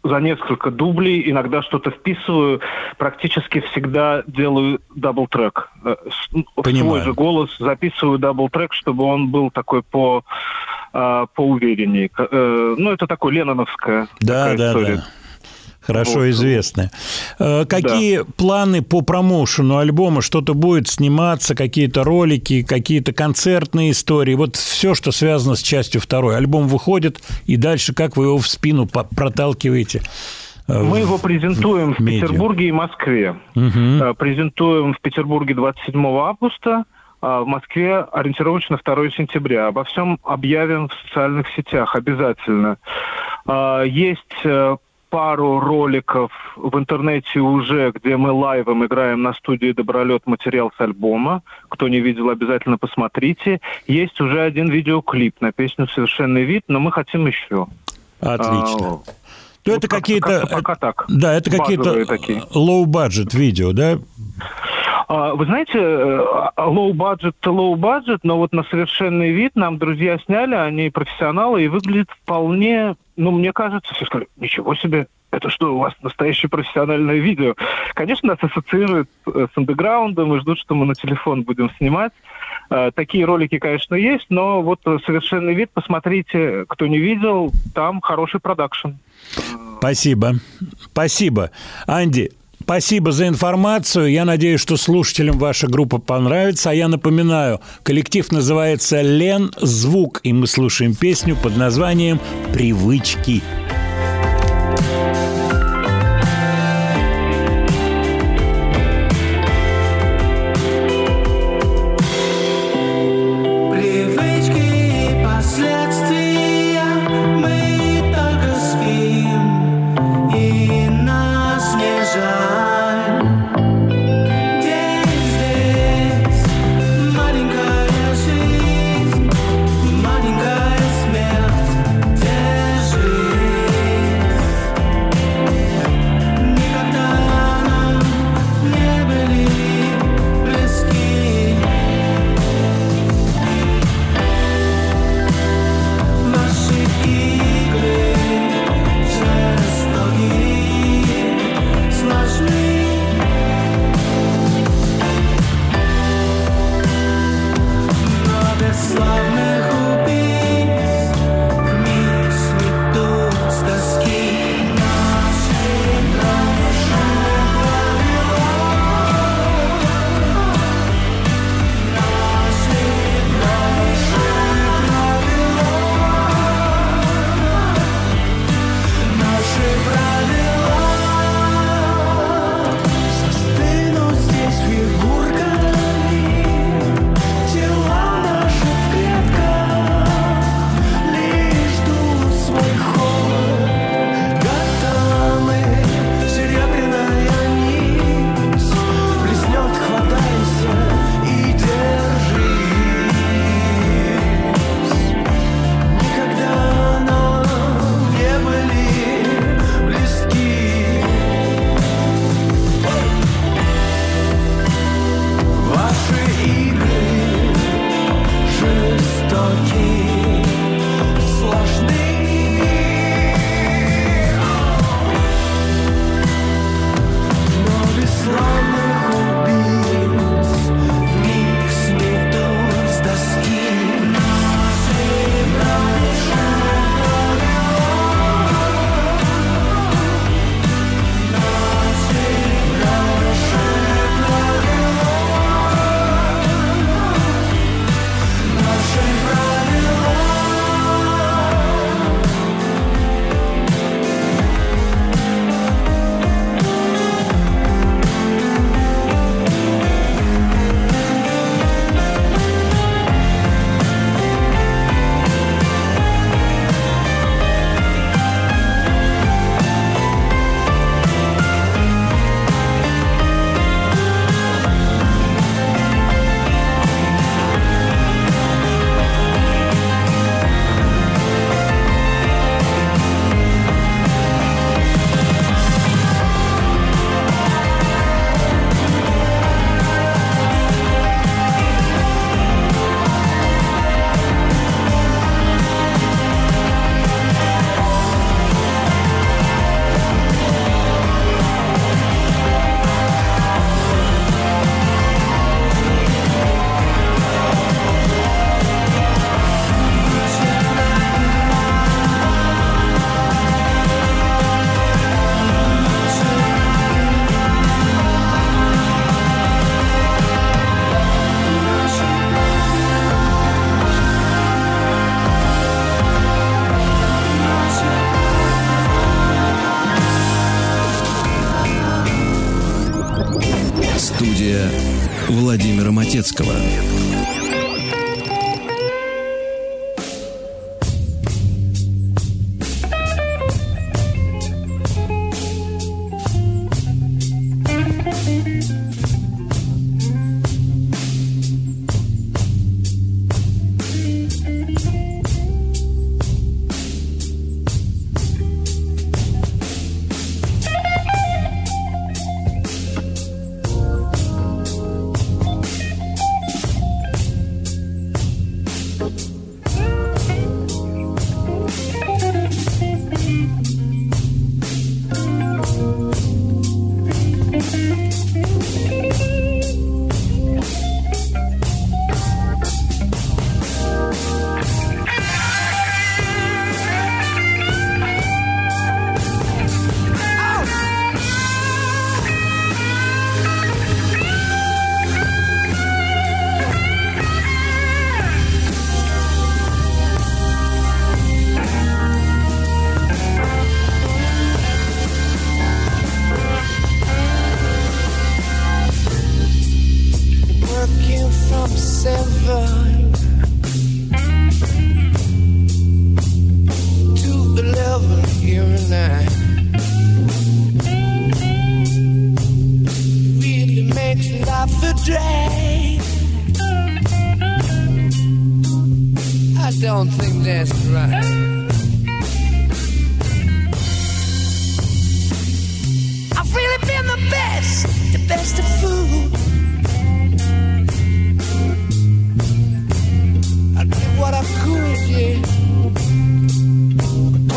H: за несколько дублей, иногда что-то вписываю, практически всегда делаю double-track. Э, ну,
A: Понимаю.
H: свой же голос записываю double-track, чтобы он был такой по э, поувереннее. К- э, Ну, это такое ленноновская
A: Да, да,
H: история.
A: да. Хорошо
H: Вот.
A: известная. Э, Какие планы по промоушену альбома? Что-то будет сниматься, какие-то ролики, какие-то концертные истории? Вот все, что связано с частью второй. Альбом выходит, и дальше как вы его в спину проталкиваете? э,
H: Мы его презентуем в
A: медиа.
H: Петербурге и Москве. Э, Презентуем в Петербурге 27 августа, а в Москве ориентировочно 2 сентября. Обо всем объявим в социальных сетях обязательно. Есть пару роликов в интернете уже, где мы лайвом играем на студии «Добролет» материал с альбома. Кто не видел, обязательно посмотрите. Есть уже один видеоклип на песню «Совершенный вид», но мы хотим еще.
A: Отлично.
H: А,
A: Ну,
H: вот
A: это какие-то...
H: пока так.
A: Да, это какие-то low-budget видео, да?
H: А, Вы знаете, э, low budget low budget, но вот на совершенный вид нам друзья сняли, они профессионалы, и выглядит вполне, ну, мне кажется, все сказали, ничего себе, это что, у вас настоящее профессиональное видео? Конечно, нас ассоциируют э, с андеграундом и ждут, что мы на телефон будем снимать. Э, Такие ролики, конечно, есть, но вот совершенный вид, посмотрите, кто не видел, там хороший продакшн.
A: Спасибо. Спасибо. Анди, спасибо за информацию. Я надеюсь, что слушателям ваша группа понравится. А я напоминаю, коллектив называется «Лен Звук», и мы слушаем песню под названием «Привычки».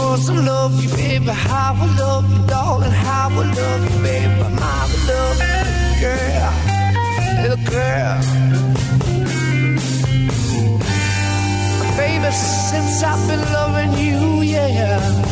F: course I love you, baby. How I love you, darling. How I love you, baby. My love, you, girl, little girl. Baby, since I've been loving you, yeah.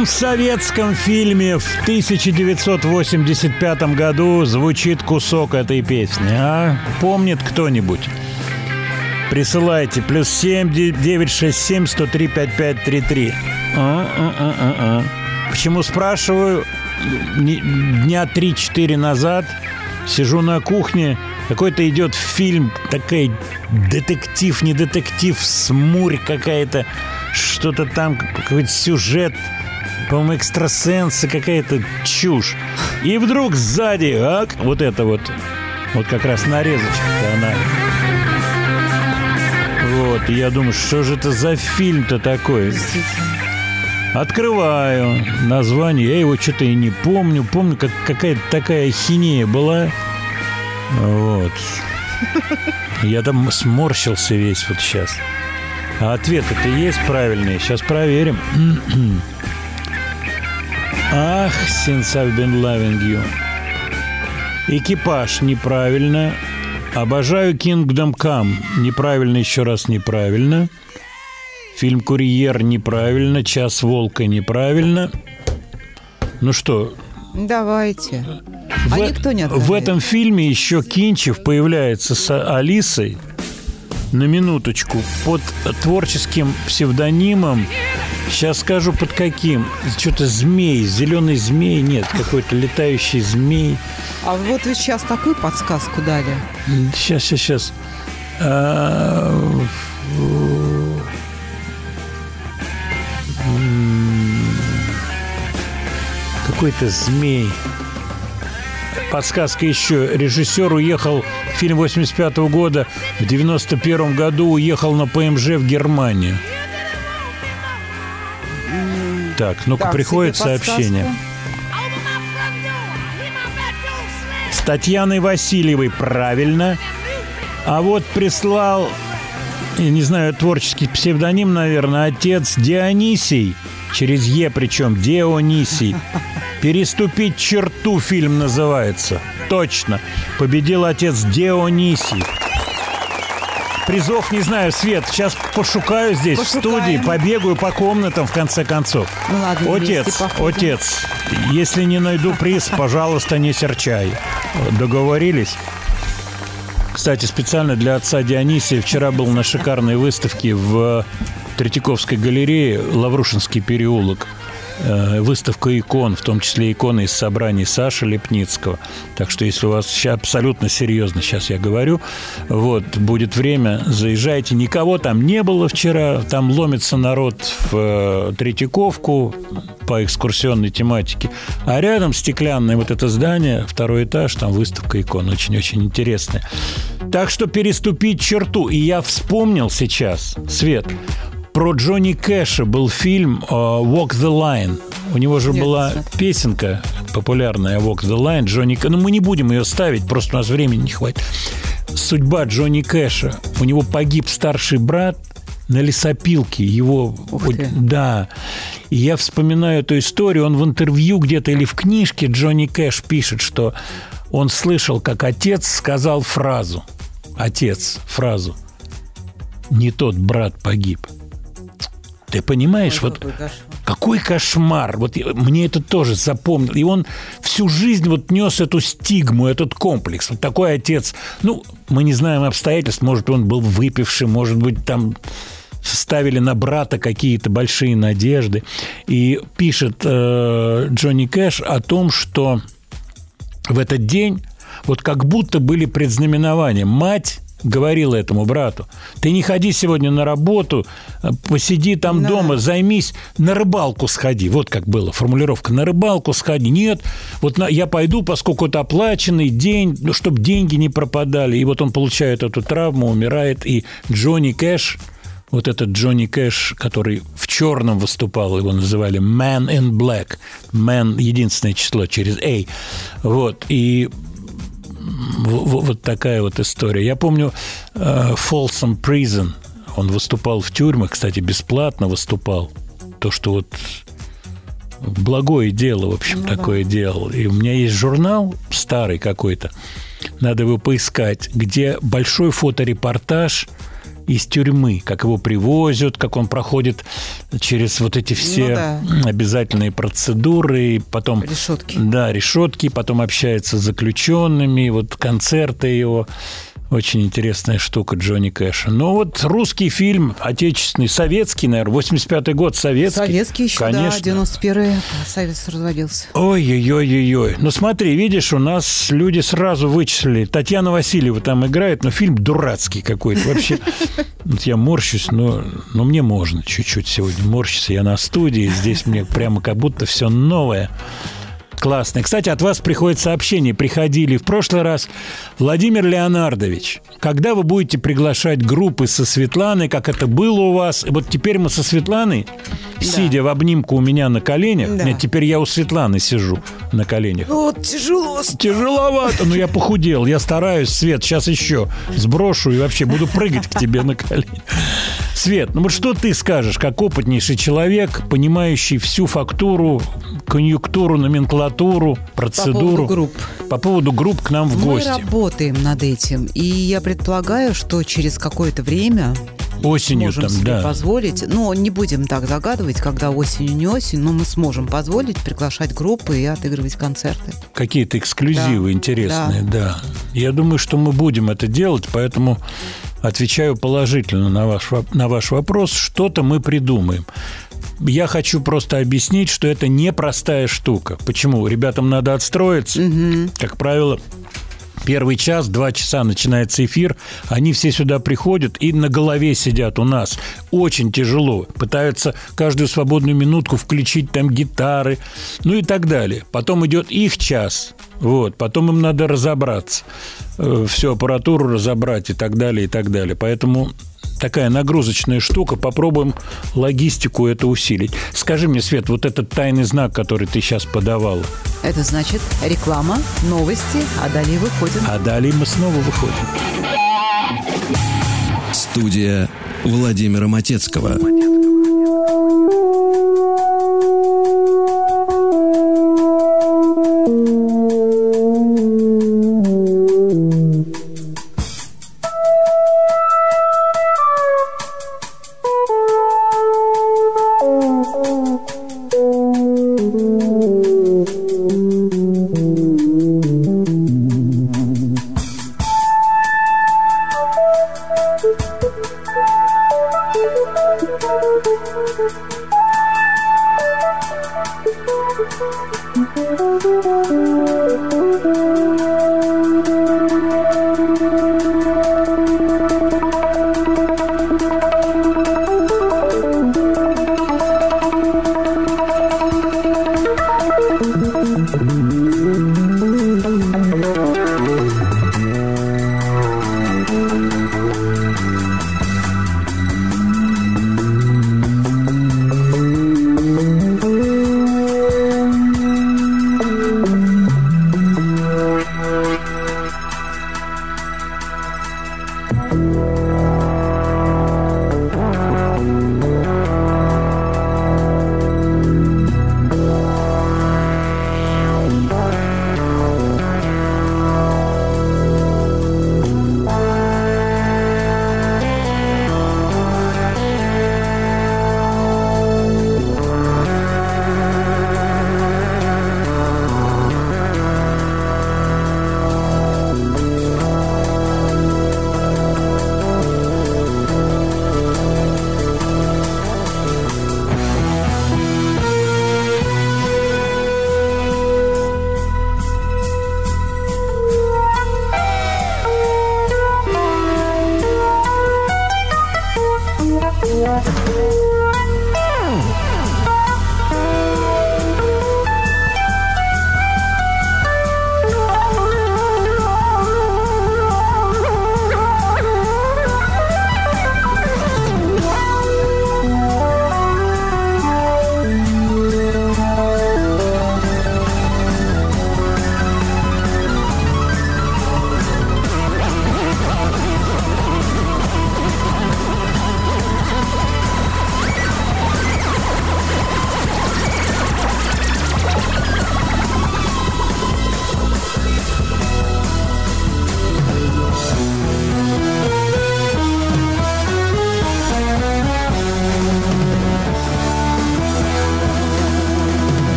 A: Каком советском фильме в 1985 году звучит кусок этой песни, а? Помнит кто-нибудь? Присылайте. Плюс 7 967 103 5533. А, а, а, а, а. Почему спрашиваю? Дня 3-4 назад сижу на кухне, какой-то идет фильм, такой детектив, не детектив, смурь какая-то, что-то там, какой-то сюжет, по-моему, экстрасенсы, какая-то чушь. И вдруг сзади, ак, вот это вот, вот как раз нарезочка она. Вот, и я думаю, что же это за фильм-то такой? Открываю название, я его что-то и не помню. Помню, как какая-то такая ахинея была. Вот. Я там сморщился весь вот сейчас. А ответ это есть правильный? Сейчас проверим. Ах, since I've been loving you. Экипаж неправильно. Обожаю Kingdom Come. Неправильно, еще раз неправильно. Фильм «Курьер» неправильно. «Час волка» неправильно. Ну что,
B: Давайте.
A: в,
B: А никто не
A: в этом фильме еще Кинчев появляется с Алисой на минуточку под творческим псевдонимом. Сейчас скажу под каким. Что-то змей, зеленый змей, нет, какой-то летающий змей.
B: А вот вы сейчас такую подсказку дали.
A: Сейчас, сейчас, сейчас. А, Какой-то змей. Подсказка еще. Режиссер уехал, фильм 85 года, в 91 году уехал на ПМЖ в Германию. Так, ну-ка,
B: Так,
A: приходит сообщение. С Татьяной Васильевой правильно. А вот прислал, я не знаю, творческий псевдоним, наверное, отец Дионисий. Через Е причем, Дионисий. «Переступить черту» фильм называется. Точно. Победил отец Дионисий. Призов не знаю, Свет. Сейчас пошукаю здесь в
B: Пошукаем.
A: студии, побегаю по комнатам в конце концов.
B: Ну ладно,
A: Отец, отец, если не найду приз, пожалуйста, не серчай. Договорились? Кстати, специально для отца Дионисия вчера был на шикарной выставке в Третьяковской галерее «Лаврушинский переулок». Э, Выставка икон, в том числе иконы из собраний Саши Лепницкого. Так что, если у вас ща- абсолютно серьезно сейчас я говорю, вот, будет время, заезжайте. Никого там не было вчера, там ломится народ в э, Третьяковку по экскурсионной тематике. А рядом стеклянное вот это здание, второй этаж, там выставка икон, очень-очень интересная. Так что переступить черту. И я вспомнил сейчас, Свет, про Джонни Кэша был фильм э, «Walk the Line». У него же
B: Нет,
A: была песенка популярная «Walk the Line» Джонни. Ну, мы не будем ее ставить, просто у нас времени не хватит. Судьба Джонни Кэша. У него погиб старший брат на лесопилке. Его...
B: Ух ты.
A: да. И я вспоминаю эту историю. Он в интервью где-то или в книжке Джонни Кэш пишет, что он слышал, как отец сказал фразу. Отец, фразу. Не тот брат погиб. Ты понимаешь, вот
B: Какой кошмар.
A: какой кошмар. Вот я- мне это тоже запомнил. И он всю жизнь вот нес эту стигму, этот комплекс. Вот такой отец. Ну, мы не знаем обстоятельств. Может, он был выпивший, может быть, там ставили на брата какие-то большие надежды. И пишет э, Джонни Кэш о том, что в этот день вот как будто были предзнаменования. Мать говорил этому брату. Ты не ходи сегодня на работу, э, посиди там
B: Да.
A: дома, займись, на рыбалку сходи. Вот как было формулировка. На рыбалку сходи. Нет, вот на- я пойду, поскольку это оплаченный день, ну, чтобы деньги не пропадали. И вот он получает эту травму, умирает. И Джонни Кэш, вот этот Джонни Кэш, который в черном выступал, его называли Man in Black. Man – единственное число через A. Вот. И вот такая вот история. Я помню э, Folsom Prison. Он выступал в тюрьмах, кстати, бесплатно выступал. То, что вот благое дело, в общем, такое делал. И у меня есть журнал старый какой-то, надо его поискать, где большой фоторепортаж из тюрьмы, как его привозят, как он проходит через вот эти все
B: да.
A: обязательные процедуры, и потом
B: Решетки.
A: да, решетки, потом общается с заключенными, вот концерты его. Очень интересная штука Джонни Кэша. Ну вот русский фильм, отечественный, советский, наверное, 85-й год, советский.
B: Советский еще,
A: Конечно.
B: да, 91-й Советс развалился.
A: Ой-ой-ой-ой. Ну смотри, видишь, у нас люди сразу вычислили. Татьяна Васильева там играет, но фильм дурацкий какой-то. Вообще, вот я морщусь, но, но мне можно чуть-чуть сегодня морщиться. Я на студии, здесь мне прямо как будто все новое. Классно. Кстати, от вас приходит сообщение. Приходили в прошлый раз. Владимир Леонардович, когда вы будете приглашать группы со Светланой, как это было у вас? И вот теперь мы со Светланой, сидя в обнимку у меня на коленях,
B: Да.
A: нет, теперь я у Светланы сижу на коленях.
B: Вот тяжело.
A: Тяжеловато, но я похудел, я стараюсь, Свет, сейчас еще сброшу и вообще буду прыгать к тебе на колени. Свет, ну вот что ты скажешь, как опытнейший человек, понимающий всю фактуру, конъюнктуру, номенклатуру, процедуру.
B: групп.
A: По поводу групп к нам в
B: Мы
A: гости.
B: работаем над этим. И я предполагаю, что через какое-то время
A: Осенью
B: сможем
A: там,
B: себе
A: да.
B: позволить. Ну, не будем так загадывать, когда осенью, не осень, но мы сможем позволить приглашать группы и отыгрывать концерты.
A: Какие-то эксклюзивы
B: Да.
A: интересные, да. Я думаю, что мы будем это делать, поэтому отвечаю положительно на ваш, на ваш вопрос. Что-то мы придумаем. Я хочу просто объяснить, что это непростая штука. Почему? Ребятам надо отстроиться. Как правило, Первый час, два часа начинается эфир, они все сюда приходят и на голове сидят у нас. Очень тяжело. Пытаются каждую свободную минутку включить там гитары, ну и так далее. Потом идет их час, вот, потом им надо разобраться, э, всю аппаратуру разобрать и так далее, и так далее. Поэтому такая нагрузочная штука. Попробуем логистику это усилить. Скажи мне, Свет, вот этот тайный знак, который ты сейчас подавала.
B: Это значит реклама, новости, а далее выходим.
A: А далее мы снова выходим.
F: Студия Владимира Матецкого. Матецкого.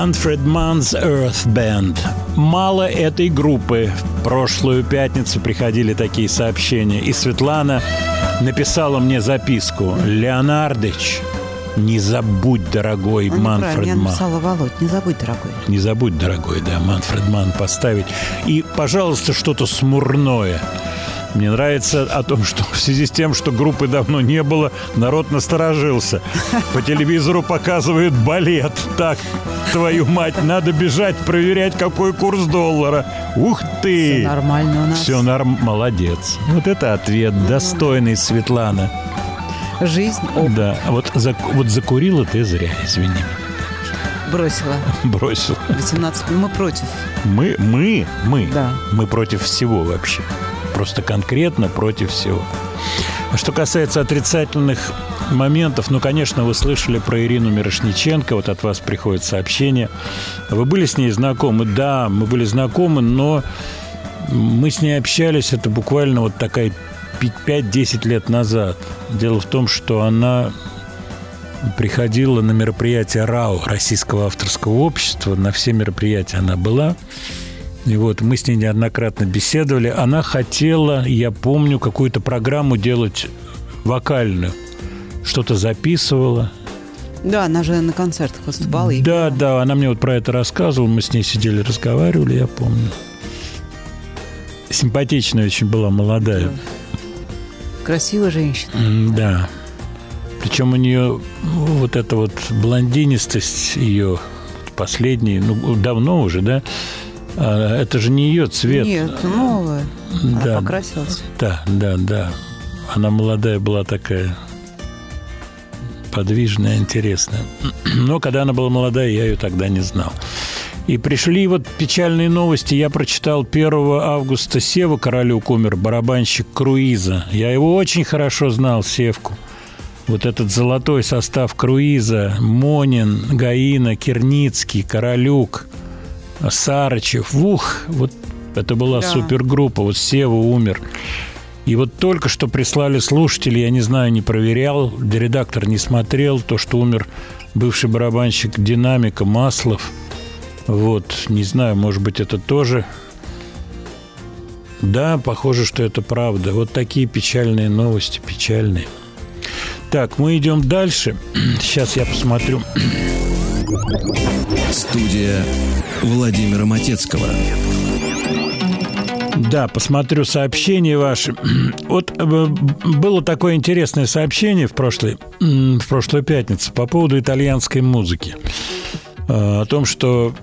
A: Manfred Mann's Earth Band. Мало этой группы. В прошлую пятницу приходили такие сообщения. И Светлана написала мне записку. Леонардыч, не забудь, дорогой
B: неправильно,
A: Манфред
B: я
A: Манн.
B: написала, Володь, не забудь, дорогой.
A: Не забудь, дорогой, да, Манфред Манн поставить. И, пожалуйста, что-то смурное. Мне нравится о том, что в связи с тем, что группы давно не было, народ насторожился. По телевизору показывают балет. Так, твою мать, надо бежать, проверять, какой курс доллара. Ух ты!
B: Все нормально у нас.
A: Все норм... Молодец. Вот это ответ, достойный Светлана.
B: Жизнь оп,
A: Да, вот, зак- вот закурила ты зря, извини.
B: бросила.
A: Бросил.
B: 18. Мы против.
A: Мы, мы, мы,
B: Да.
A: мы против всего вообще. Просто конкретно против всего. Что касается отрицательных моментов, ну, конечно, вы слышали про Ирину Мирошниченко, вот от вас приходит сообщение. Вы были с ней знакомы? Да, мы были знакомы, но мы с ней общались, это буквально вот такая пи- 5-10 лет назад. Дело в том, что она приходила на мероприятие РАО, Российского авторского общества. На все мероприятия она была. И вот мы с ней неоднократно беседовали. Она хотела, я помню, какую-то программу делать вокальную. Что-то записывала.
B: Да, она же на концертах выступала. и
A: Да, да, она мне вот про это рассказывала. Мы с ней сидели, разговаривали, я помню. Симпатичная очень была, молодая.
B: Красивая женщина.
A: М, Да. Причем у нее вот эта вот блондинистость ее последней, ну, давно уже, да? А, Это же не ее цвет.
B: Нет, новая. Она
A: Да.
B: покрасилась.
A: Да, да, да. Она молодая была такая подвижная, интересная. Но когда она была молодая, я ее тогда не знал. И пришли вот печальные новости. Я прочитал 1 августа Сева Королюк умер, барабанщик Круиза. Я его очень хорошо знал, Севку. Вот этот золотой состав Круиза, Монин, Гаина, Кирницкий, Королюк, Сарычев. Ух, вот это была
B: Да.
A: супергруппа. Вот Сева умер. И вот только что прислали слушатели, я не знаю, не проверял, редактор не смотрел, то, что умер бывший барабанщик «Динамика» Маслов. Вот, не знаю, может быть, это тоже... Да, похоже, что это правда. Вот такие печальные новости, печальные. Так, мы идем дальше. Сейчас я посмотрю.
F: Студия Владимира Матецкого.
A: Да, посмотрю сообщения ваши. Вот э, было такое интересное сообщение в, прошлой, в прошлую пятницу по поводу итальянской музыки. Э, О том, что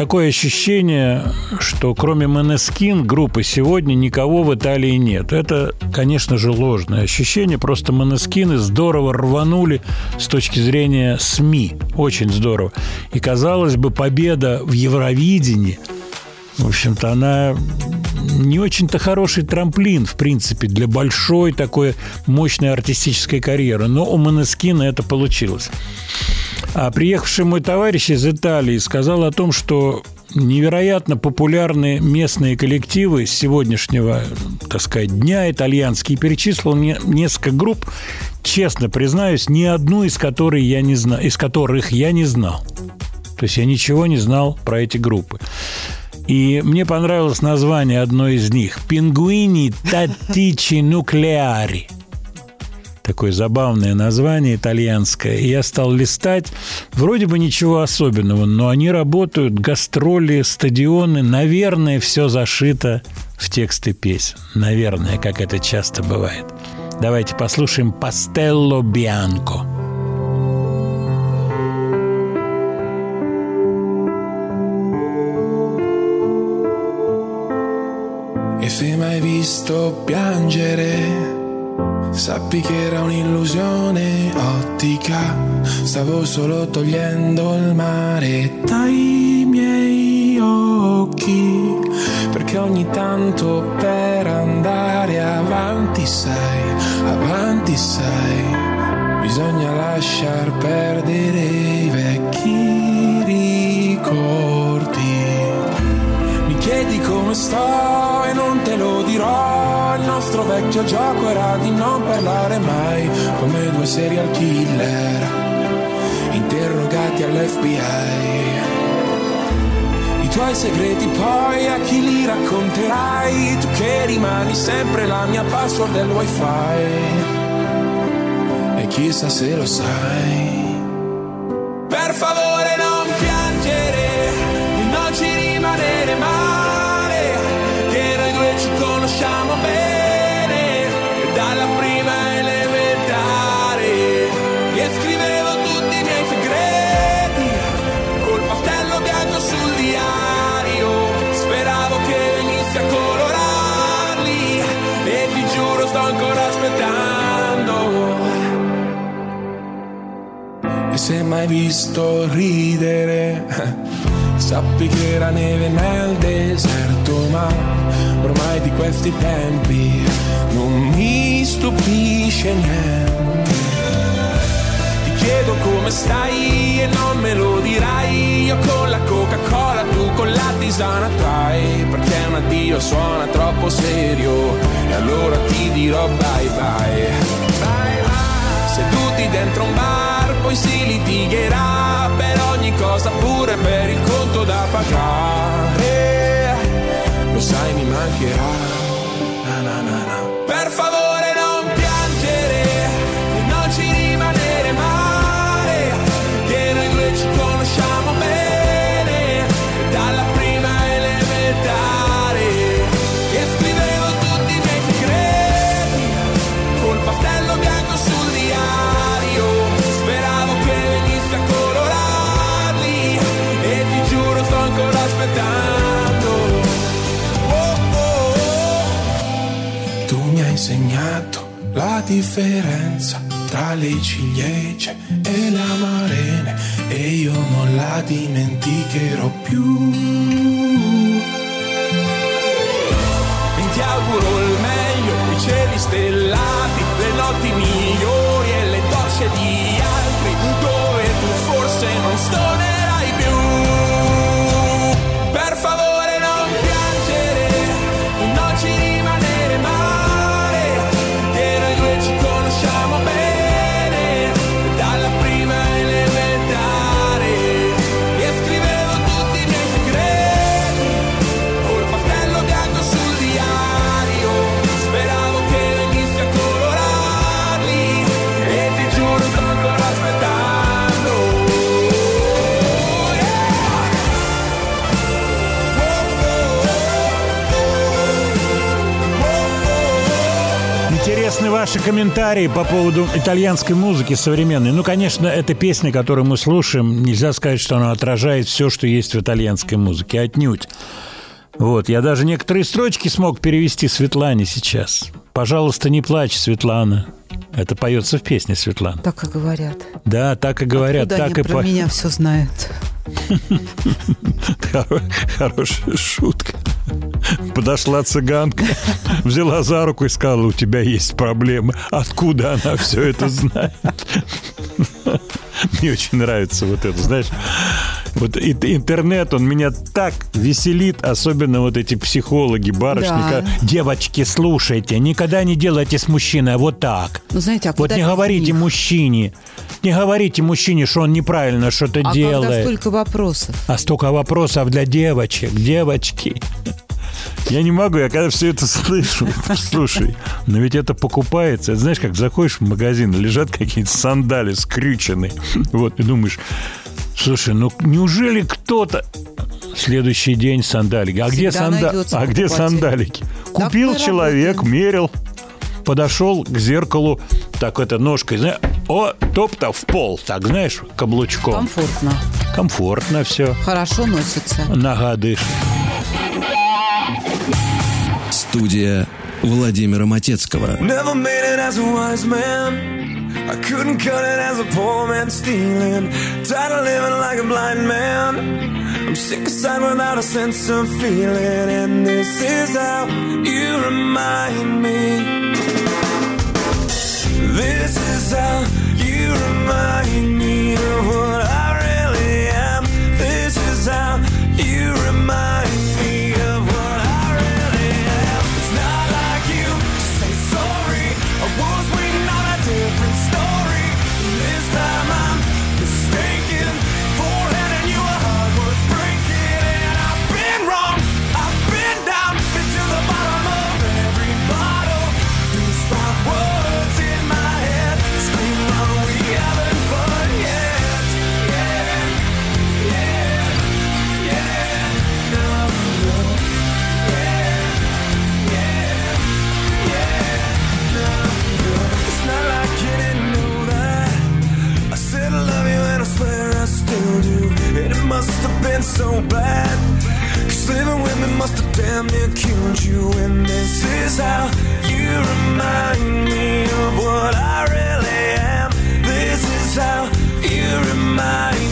A: такое ощущение, что кроме Манескин группы сегодня никого в Италии нет. Это, конечно же, ложное ощущение. Просто Манескины здорово рванули с точки зрения СМИ. Очень здорово. И, казалось бы, победа в Евровидении – в общем-то, она не очень-то хороший трамплин, в принципе, для большой такой мощной артистической карьеры. Но у Манескина это получилось. А приехавший мой товарищ из Италии сказал о том, что невероятно популярны местные коллективы с сегодняшнего, так сказать, дня итальянские. Перечислил мне несколько групп, честно признаюсь, ни одну из, которой я не зна... из которых я не знал. То есть я ничего не знал про эти группы. И мне понравилось название одной из них «Пингуини Татичи Нуклеари». Такое забавное название итальянское. И я стал листать. Вроде бы ничего особенного, но они работают, гастроли, стадионы. Наверное, все зашито в тексты песен. Наверное, как это часто бывает. Давайте послушаем «Пастелло Бианко».
I: Visto piangere, sappi che era un'illusione ottica. Stavo solo togliendo il mare dai miei occhi. Perché ogni tanto per andare avanti, sai, avanti, sai, bisogna lasciar perdere i vecchi come sto e non te lo dirò. Il nostro vecchio gioco era di non parlare mai come due serial killer. Interrogati all'FBI. I tuoi segreti poi a chi li racconterai? Tu che rimani sempre la mia password del wifi. E chissà se lo sai. Per favore non piangere, e non ci rimanere male, E se mai visto ridere, sappi che era neve nel deserto, ma ormai di questi tempi non mi stupisce niente. Ti chiedo come stai e non me lo dirai, io con la Coca-Cola, tu con la tisana trai, perché un addio suona troppo serio, e allora ti dirò bye bye. Bye bye. Seduti dentro un bar, poi si litigherà per ogni cosa, pure per il conto da pagare. Lo sai, mi mancherà. Na, na, na, la differenza tra le ciliegie e le amarene e io non la dimenticherò più. Ti auguro il meglio, i cieli stellati, le notti migliori e le docce di
A: ваши комментарии по поводу итальянской музыки современной. Ну, конечно, эта песня, которую мы слушаем, нельзя сказать, что она отражает все, что есть в итальянской музыке. Отнюдь. Вот, я даже некоторые строчки смог перевести Светлане сейчас. «Пожалуйста, не плачь, Светлана». Это поется в песне Светлана.
B: Так и говорят.
A: Да, так и говорят,
B: Откуда
A: так
B: они
A: и
B: про
A: по-
B: меня все знают?
A: Хоро- Хорошая шутка. Подошла цыганка, взяла за руку и сказала, у тебя есть проблемы. Откуда она все это знает? Мне очень нравится вот это, знаешь. Вот интернет, он меня так веселит, особенно вот эти психологи, барышни.
B: Да.
A: Девочки, слушайте, никогда не делайте с мужчиной вот так.
B: Ну, знаете, а
A: Вот не говорите мужчине, не говорите мужчине, что он неправильно что-то
B: А когда
A: делает.
B: столько вопросов?
A: А столько вопросов для девочек, девочки. Я не могу, я когда все это слышу, слушай, но ведь это покупается. Знаешь, как заходишь в магазин, лежат какие-то сандали скрюченные. Вот, и думаешь, слушай, ну неужели кто-то... Следующий день сандалики. А где,
B: Всегда
A: санда...
B: найдется
A: а где сандалики? Купил человек,
B: работаем.
A: мерил, подошел к зеркалу, так это ножкой, знаешь, о, топ-то в пол, так знаешь, каблучком.
B: Комфортно.
A: Комфортно все.
B: Хорошо носится.
A: Нога дышит.
F: Студия Владимира Матецкого.
J: Never made it as a wise man. I couldn't cut it as a poor man stealing. Tired of living like a blind man. I'm sick aside without a sense of feeling. And this is how you remind me. This is how you remind me of what I really am. This is how you remind
F: been so bad. Cause living with me must have damn near killed you. And this is how you remind me of what I really am. This is how you remind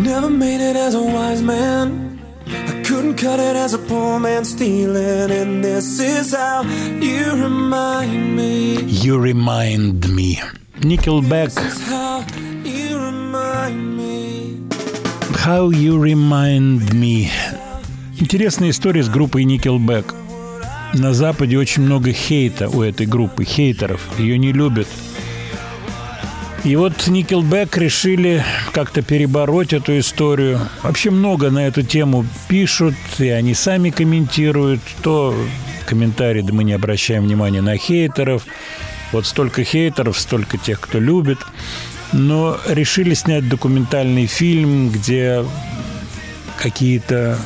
F: Never made it as a wise man. I couldn't cut it as a poor man stealing. And this is how you remind me.
A: You remind me. Nickelback.
F: This is how you remind me.
A: How you remind me. Интересная история с группой Nickelback. На Западе очень много хейта у этой группы, хейтеров. Ее не любят. И вот Nickelback решили как-то перебороть эту историю. Вообще много на эту тему пишут, и они сами комментируют. То комментарии, да мы не обращаем внимания на хейтеров. Вот столько хейтеров, столько тех, кто любит. Но решили снять документальный фильм, где какие-то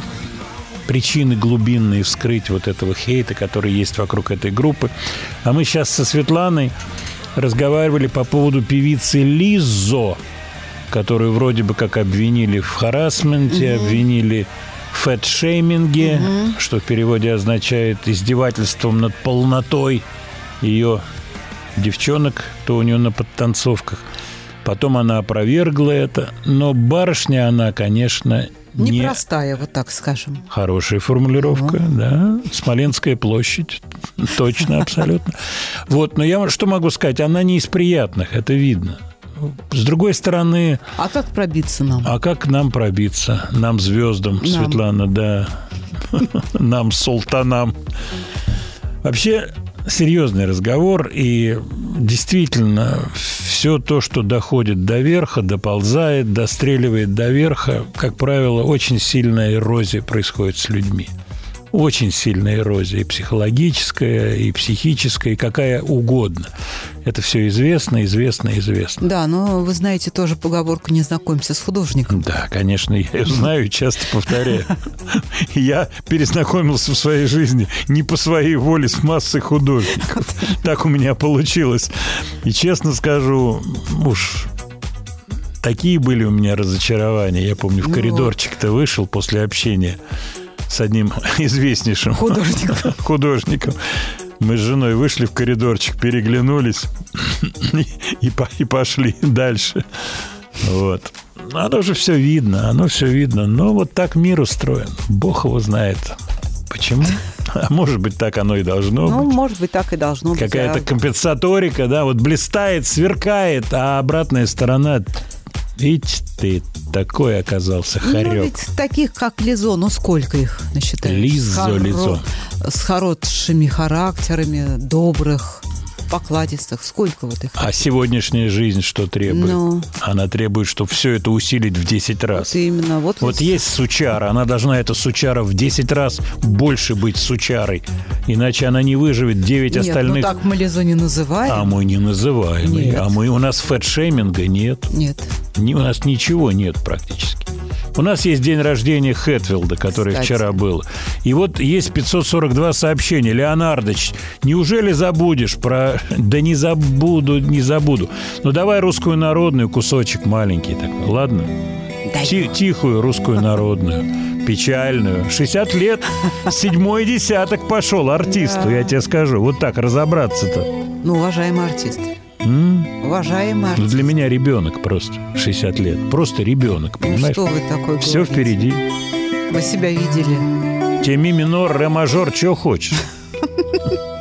A: причины глубинные вскрыть вот этого хейта, который есть вокруг этой группы. А мы сейчас со Светланой разговаривали по поводу певицы Лизо, которую вроде бы как обвинили в харасменте, обвинили в фэтшейминге, что в переводе означает издевательством над полнотой ее девчонок, то у нее на подтанцовках. Потом она опровергла это, но барышня она, конечно, не...
B: Непростая, вот так скажем.
A: Хорошая формулировка, да. Смоленская площадь. Точно, абсолютно. Вот, но я что могу сказать? Она не из приятных, это видно. С другой стороны,
B: А как пробиться нам?
A: а как нам пробиться? Нам, звездам, Светлана, да. Нам, султанам. Вообще, серьезный разговор, и действительно, все то, что доходит до верха, доползает, достреливает до верха, как правило, очень сильная эрозия происходит с людьми. Очень сильная эрозия, и психологическая, и психическая, и какая угодно. Это все известно, известно, известно.
B: Да, но вы знаете тоже поговорку «не знакомься с художником».
A: Да, конечно, я ее знаю и часто повторяю. Я перезнакомился в своей жизни не по своей воле с массой художников. Так у меня получилось. И честно скажу, уж такие были у меня разочарования. Я помню, в
B: Ну
A: коридорчик-то вышел после общения с одним известнейшим
B: Художником.
A: художником. Мы с женой вышли в коридорчик, переглянулись и, и и пошли дальше. Вот. Оно же все видно, оно все видно. Но вот так мир устроен. Бог его знает. Почему? А может быть, так оно и должно
B: Ну,
A: быть.
B: может быть, так и должно быть.
A: Какая-то компенсаторика, да, вот блистает, сверкает, а обратная сторона... Видите, ты такой оказался
B: Ну,
A: хорек.
B: ведь таких, как Лизо, ну сколько их насчитаешь?
A: Лизо,
B: хоро-
A: Лизо.
B: С хорошими характерами, добрых, покладистых. Сколько вот их?
A: А сегодняшняя жизнь что требует?
B: Ну.
A: Она требует, чтобы все это усилить в 10 раз.
B: Вот именно. Вот,
A: Вот есть сучара, она должна, эта сучара, в 10 раз больше быть сучарой. Иначе она не выживет 9
B: Нет,
A: остальных.
B: ну так мы Лизо не называем.
A: А мы не называемые.
B: Нет.
A: А мы, у нас фэтшейминга нет.
B: Нет.
A: Ни- у нас ничего нет практически. У нас есть день рождения Хэтфилда, который
B: Кстати.
A: вчера был. И вот есть 542 сообщения. Леонардович, неужели забудешь про... Да не забуду, не забуду. Ну давай русскую народную кусочек маленький такой, ладно? Ти- тихую русскую народную, печальную. 60 лет, седьмой десяток пошел артисту, я тебе скажу. Вот так разобраться-то.
B: Ну, уважаемый артист.
A: М?
B: Уважаемый
A: ну,
B: артист.
A: Ну, для меня ребенок просто, 60 лет. Просто ребенок,
B: ну,
A: понимаешь?
B: Ну, что вы такой?
A: Все
B: говорите?
A: впереди.
B: Вы себя видели.
F: Тебе ми минор, ре мажор, что хочешь.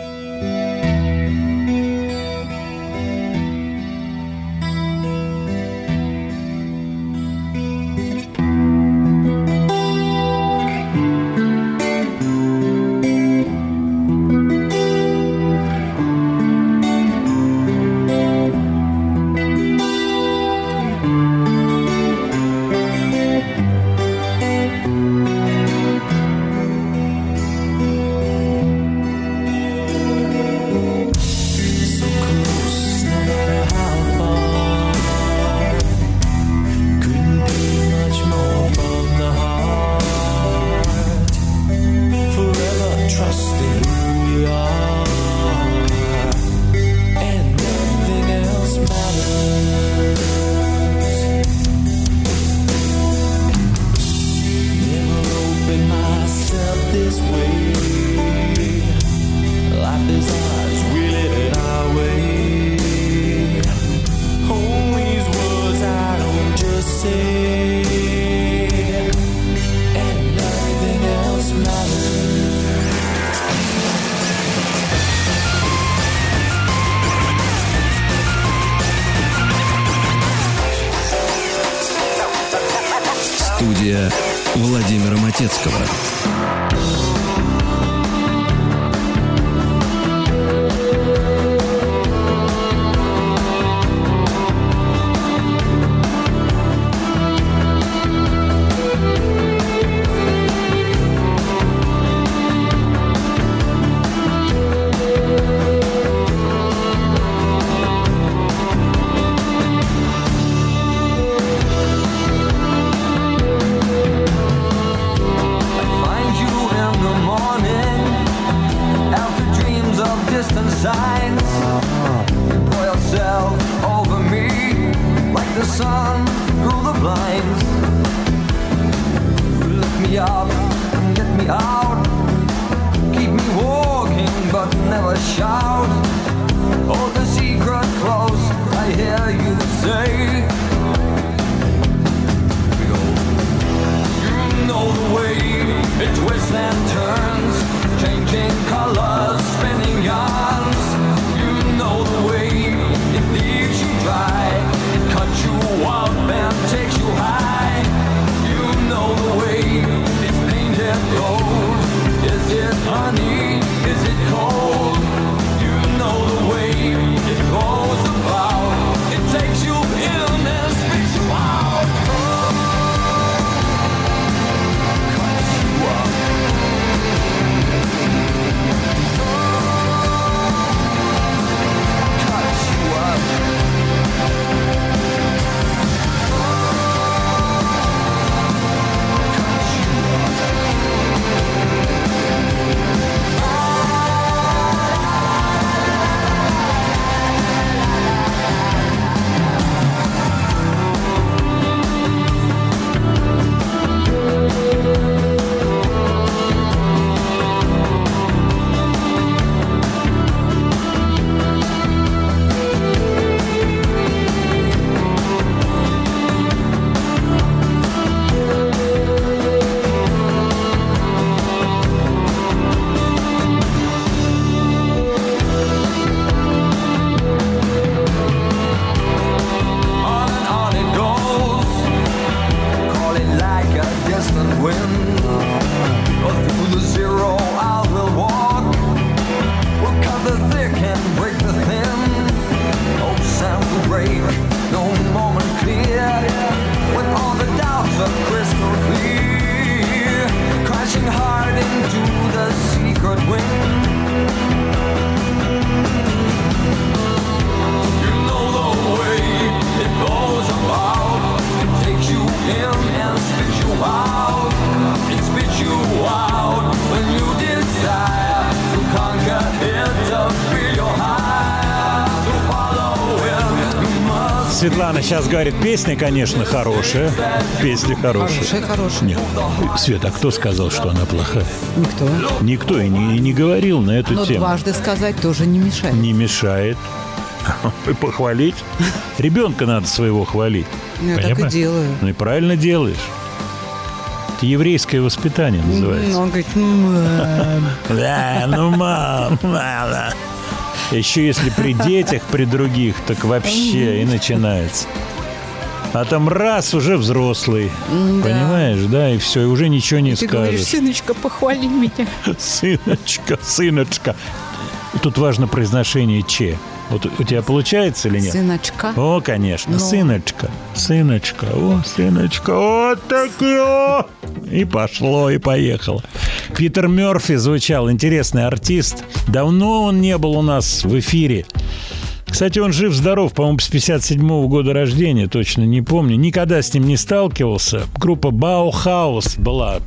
F: сейчас говорит, песня, конечно, хорошая. Песня хорошая.
B: Хорошая, хорошая.
F: Нет. Свет, а кто сказал, что она плохая?
B: Никто.
F: Никто и не, и не говорил на эту
B: Но
F: тему.
B: Но дважды сказать тоже не мешает.
F: Не мешает. И похвалить. Ребенка надо своего хвалить.
B: Ну, я Понимаешь? так и делаю.
F: Ну и правильно делаешь.
A: Это еврейское воспитание называется.
B: Ну, он говорит, ну мам.
A: Да, ну мам. Еще если при детях, при других, так вообще и начинается. А там раз уже взрослый,
B: М-да.
A: понимаешь, да, и все, и уже ничего не
B: Ты говоришь,
A: скажешь.
B: сыночка, похвали меня.
A: Сыночка, сыночка. Тут важно произношение че. Вот у тебя получается или нет?
B: Сыночка.
A: О, конечно,
B: Ну.
A: сыночка, сыночка, о, сыночка, вот такие, о! И пошло, и поехало. Питер Мерфи звучал, интересный артист. Давно он не был у нас в эфире. Кстати, он жив-здоров, по-моему, с 57 года рождения, точно не помню. Никогда с ним не сталкивался. Группа Баухаус была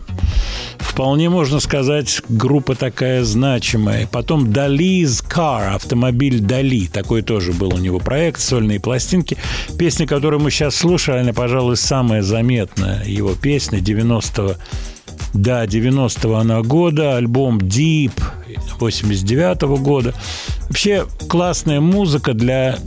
A: Вполне можно сказать, группа такая значимая. Потом Дали's Car, автомобиль Дали. Такой тоже был у него проект, сольные пластинки. Песня, которую мы сейчас слушали, она, пожалуй, самая заметная его песня 90-го. Да, 90-го она года, альбом Deep 89-го года. Вообще классная музыка для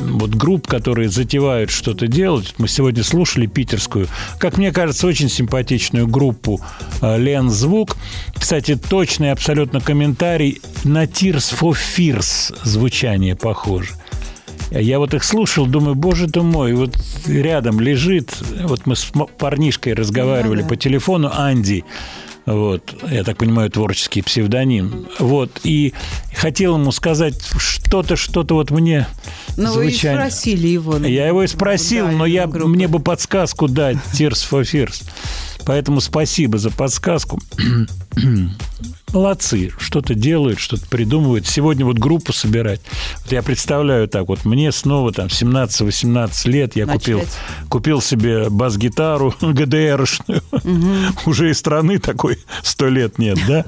A: вот групп, которые затевают что-то делать. Мы сегодня слушали питерскую, как мне кажется, очень симпатичную группу э, Лен Звук. Кстати, точный абсолютно комментарий на Tears for Fears звучание похоже. Я вот их слушал, думаю, боже ты мой, вот рядом лежит, вот мы с парнишкой разговаривали
B: да.
A: по телефону, Анди, вот, я так понимаю, творческий псевдоним, вот, и хотел ему сказать что-то, что-то вот мне
B: Ну, вы и спросили его. ну,
A: Я его и спросил,
B: да,
A: но я,
B: группу.
A: мне бы подсказку дать, Tears for Fears. Поэтому спасибо за подсказку. Молодцы, что-то делают, что-то придумывают. Сегодня вот группу собирать. Вот я представляю так, вот мне снова там 17-18 лет, я купил,
B: Начать.
A: купил себе бас-гитару ГДРшную. Уже и страны такой сто лет нет, да?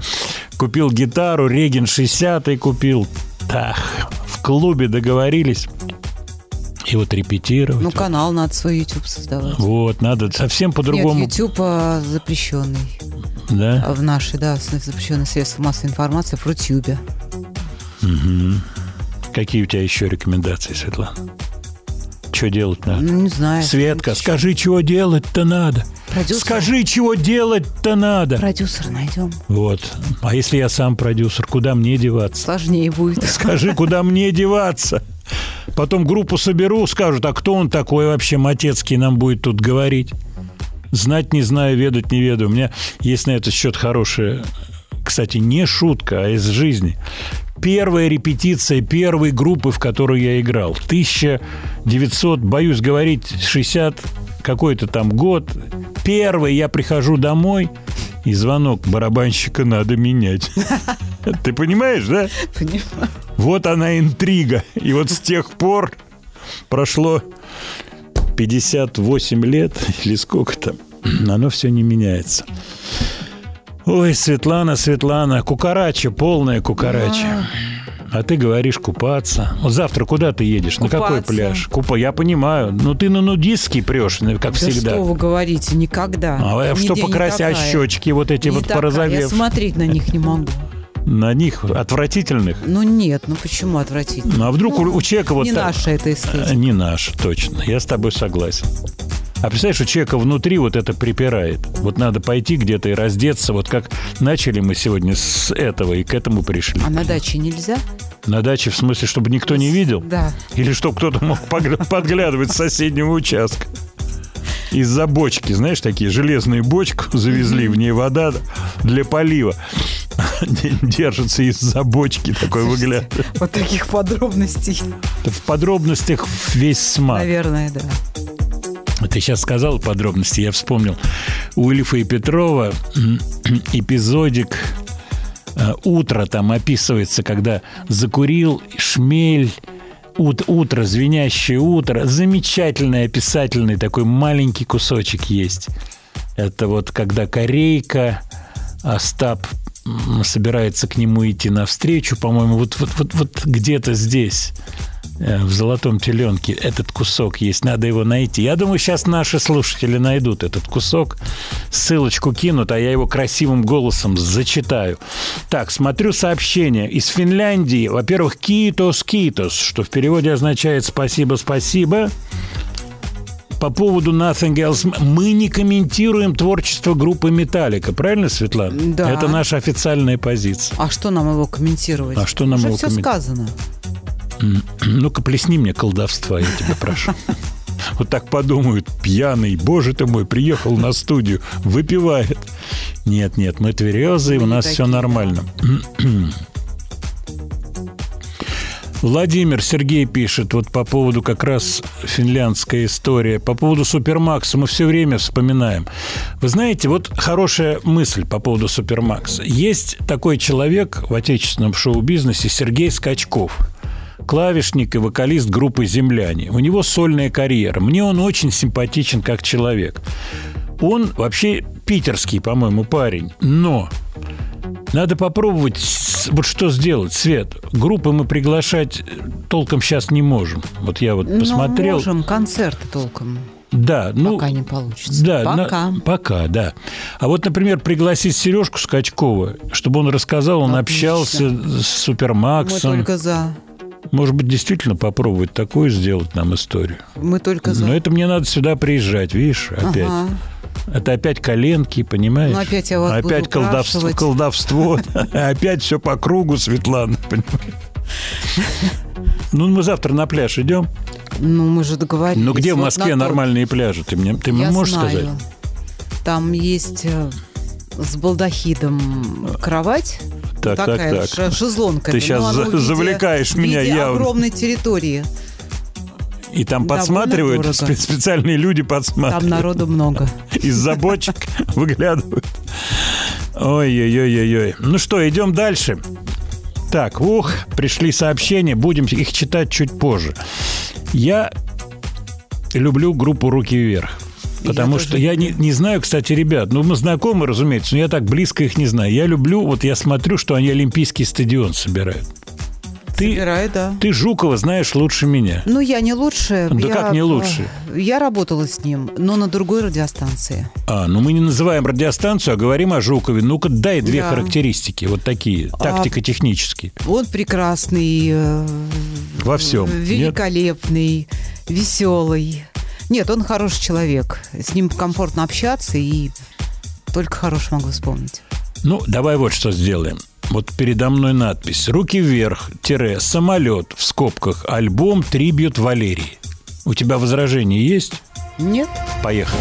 A: Купил гитару, Реген 60 купил. Так, в клубе договорились. И вот репетировать.
B: Ну, канал надо свой YouTube создавать.
A: Вот, надо совсем по-другому.
B: Нет, YouTube а, запрещенный.
A: Да?
B: А В нашей, да, запрещенные средства массовой информации в Рутюбе.
A: Какие у тебя еще рекомендации, Светлана? Что делать надо?
B: Ну, не знаю.
A: Светка, скажи, чего делать-то надо.
B: Продюсер.
A: Скажи, чего делать-то надо.
B: Продюсера найдем.
A: Вот. А если я сам продюсер, куда мне деваться?
B: Сложнее будет.
A: Скажи, куда мне деваться? Потом группу соберу, скажут, а кто он такой вообще, Матецкий, нам будет тут говорить? Знать не знаю, ведать не ведаю. У меня есть на этот счет хорошая, кстати, не шутка, а из жизни. Первая репетиция первой группы, в которую я играл. 1900, боюсь говорить, 60 какой-то там год. Первый я прихожу домой, и звонок барабанщика надо менять. Ты понимаешь, да?
B: Понимаю.
A: Вот она интрига. И вот с тех пор прошло 58 лет или сколько там, оно все не меняется. Ой, Светлана, Светлана, кукарача, полная кукарача. А ты говоришь купаться. Вот завтра куда ты едешь? На какой
B: Купаться.
A: пляж? Купа, я понимаю. Ну ты на нудистский прешь, ну, как
B: Да
A: всегда.
B: что вы говорите, никогда.
A: А что
B: Нигде
A: покрасить? А щечки вот эти
B: Не
A: вот
B: такая, Я
A: порозовевшие?
B: смотреть на них не могу.
A: На них отвратительных?
B: Ну нет, ну почему отвратительно?
A: Ну а вдруг у- у человека вот
B: не
A: так-
B: наша эта эстетика.
A: Э, Не наш, точно. Я с тобой согласен. А представляешь, у человека внутри вот это припирает. Вот надо пойти где-то и раздеться. Вот как начали мы сегодня с этого и к этому пришли.
B: А на даче нельзя?
A: На даче в смысле, чтобы никто не видел?
B: Да.
A: Или чтобы кто-то мог подглядывать с соседнего участка? Из-за бочки, знаешь, такие железные бочку завезли, в ней вода для полива. Держится из-за бочки такой выгляд.
B: Вот таких подробностей.
A: В подробностях весь смак.
B: Наверное, да.
A: Ты сейчас сказал подробности, я вспомнил. У Ильфа и Петрова эпизодик э, «Утро» там описывается, когда закурил шмель, ут- утро, звенящее утро. Замечательный описательный такой маленький кусочек есть. Это вот когда Корейка, Остап собирается к нему идти навстречу, по-моему, вот, вот, вот, вот где-то здесь в «Золотом теленке» этот кусок есть, надо его найти. Я думаю, сейчас наши слушатели найдут этот кусок, ссылочку кинут, а я его красивым голосом зачитаю. Так, смотрю сообщение из Финляндии. Во-первых, «китос, китос», что в переводе означает «спасибо, спасибо». по поводу Nothing Else. Мы не комментируем творчество группы Металлика, правильно, Светлана?
B: Да.
A: Это наша официальная позиция.
B: А что нам его комментировать?
A: А что нам
B: Уже
A: его
B: все сказано.
A: Ну-ка, плесни мне колдовства, я тебя прошу. Вот так подумают, пьяный, боже ты мой, приехал на студию, выпивает. Нет, нет, мы тверезые, у нас все нормально. Владимир Сергей пишет вот по поводу как раз финляндской истории, по поводу Супермакса мы все время вспоминаем. Вы знаете, вот хорошая мысль по поводу Супермакса. Есть такой человек в отечественном шоу-бизнесе Сергей Скачков клавишник и вокалист группы «Земляне». У него сольная карьера. Мне он очень симпатичен как человек. Он вообще питерский, по-моему, парень. Но надо попробовать вот что сделать, Свет. Группы мы приглашать толком сейчас не можем. Вот я вот
B: Ну,
A: посмотрел.
B: можем концерты толком.
A: Да, ну,
B: Пока не получится.
A: да, на-
B: Пока.
A: пока, да. А вот, например, пригласить Сережку Скачкова, чтобы он рассказал, он
B: Отлично.
A: общался с
B: Мы
A: Супермаксом.
B: только за.
A: Может быть, действительно попробовать такую сделать нам историю.
B: Мы только за.
A: Но это мне надо сюда приезжать, видишь, опять.
B: Ага.
A: Это опять коленки, понимаешь?
B: Ну, опять я вас
A: Опять
B: буду
A: колдовство,
B: упрашивать.
A: колдовство. Опять все по кругу, Светлана, понимаешь? Ну, мы завтра на пляж идем.
B: Ну, мы же договорились.
A: Ну, где в Москве нормальные пляжи? Ты мне, ты можешь сказать?
B: Там есть э, с балдахидом кровать.
A: Так, так,
B: такая
A: так.
B: ш- шезлонка.
A: Ты
B: Ну,
A: за-
B: в виде-
A: завлекаешь меня явно.
B: огромной территории.
A: И там
B: Довольно
A: подсматривают,
B: дорого.
A: спе- специальные люди
B: Там
A: подсматривают.
B: народу много.
A: Из-за бочек выглядывают. Ой-ой-ой-ой-ой. Ну что, идем дальше. Так, ух, пришли сообщения, будем их читать чуть позже. Я люблю группу «Руки вверх». Потому
B: Я
A: что
B: тоже
A: я не, не знаю, кстати, ребят, ну мы знакомы, разумеется, но я так близко их не знаю. Я люблю, вот я смотрю, что они Олимпийский стадион собирают. Ты,
B: Собираю, да.
A: ты Жукова знаешь лучше меня.
B: Ну, я не лучше.
A: Да
B: я,
A: как не лучше?
B: Я работала с ним, но на другой радиостанции.
A: А, ну мы не называем радиостанцию, а говорим о Жукове. Ну-ка, дай две
B: Да.
A: характеристики, вот такие,
B: А,
A: тактико-технические.
B: Он прекрасный, э,
A: Во всем. Нет?
B: великолепный, веселый. Нет, он хороший человек. С ним комфортно общаться и только хороший могу вспомнить.
A: Ну, давай вот что сделаем. Вот передо мной надпись «Руки вверх, тире, самолет» в скобках «Альбом Трибют Валерии». У тебя возражения есть?
B: Нет?
A: Поехали.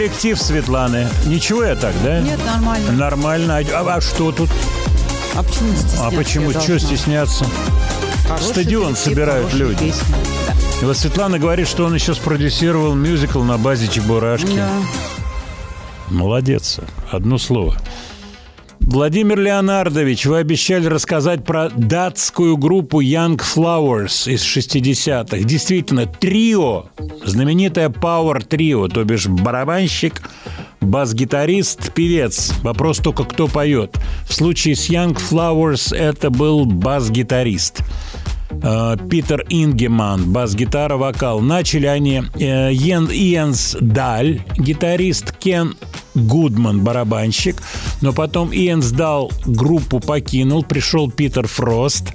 A: Коллектив Светланы. Ничего я так, да?
B: Нет, нормально.
A: Нормально. А, а что тут?
B: А почему не стесняться?
A: А почему? Что стесняться?
B: Хороший
A: Стадион
B: коллектив,
A: собирают люди.
B: песни.
A: И вот Светлана говорит, что он еще спродюсировал мюзикл на базе Чебурашки.
B: Да.
A: Молодец. Одно слово. Владимир Леонардович, вы обещали рассказать про датскую группу Young Flowers из 60-х. Действительно, трио, знаменитое Power трио, то бишь барабанщик, бас-гитарист, певец. Вопрос только, кто поет. В случае с Young Flowers это был бас-гитарист. Э, Питер Ингеман, бас-гитара, вокал. Начали они э, Йен Даль, гитарист, Кен Гудман, барабанщик. Но потом Иенс Дал группу покинул, пришел Питер Фрост.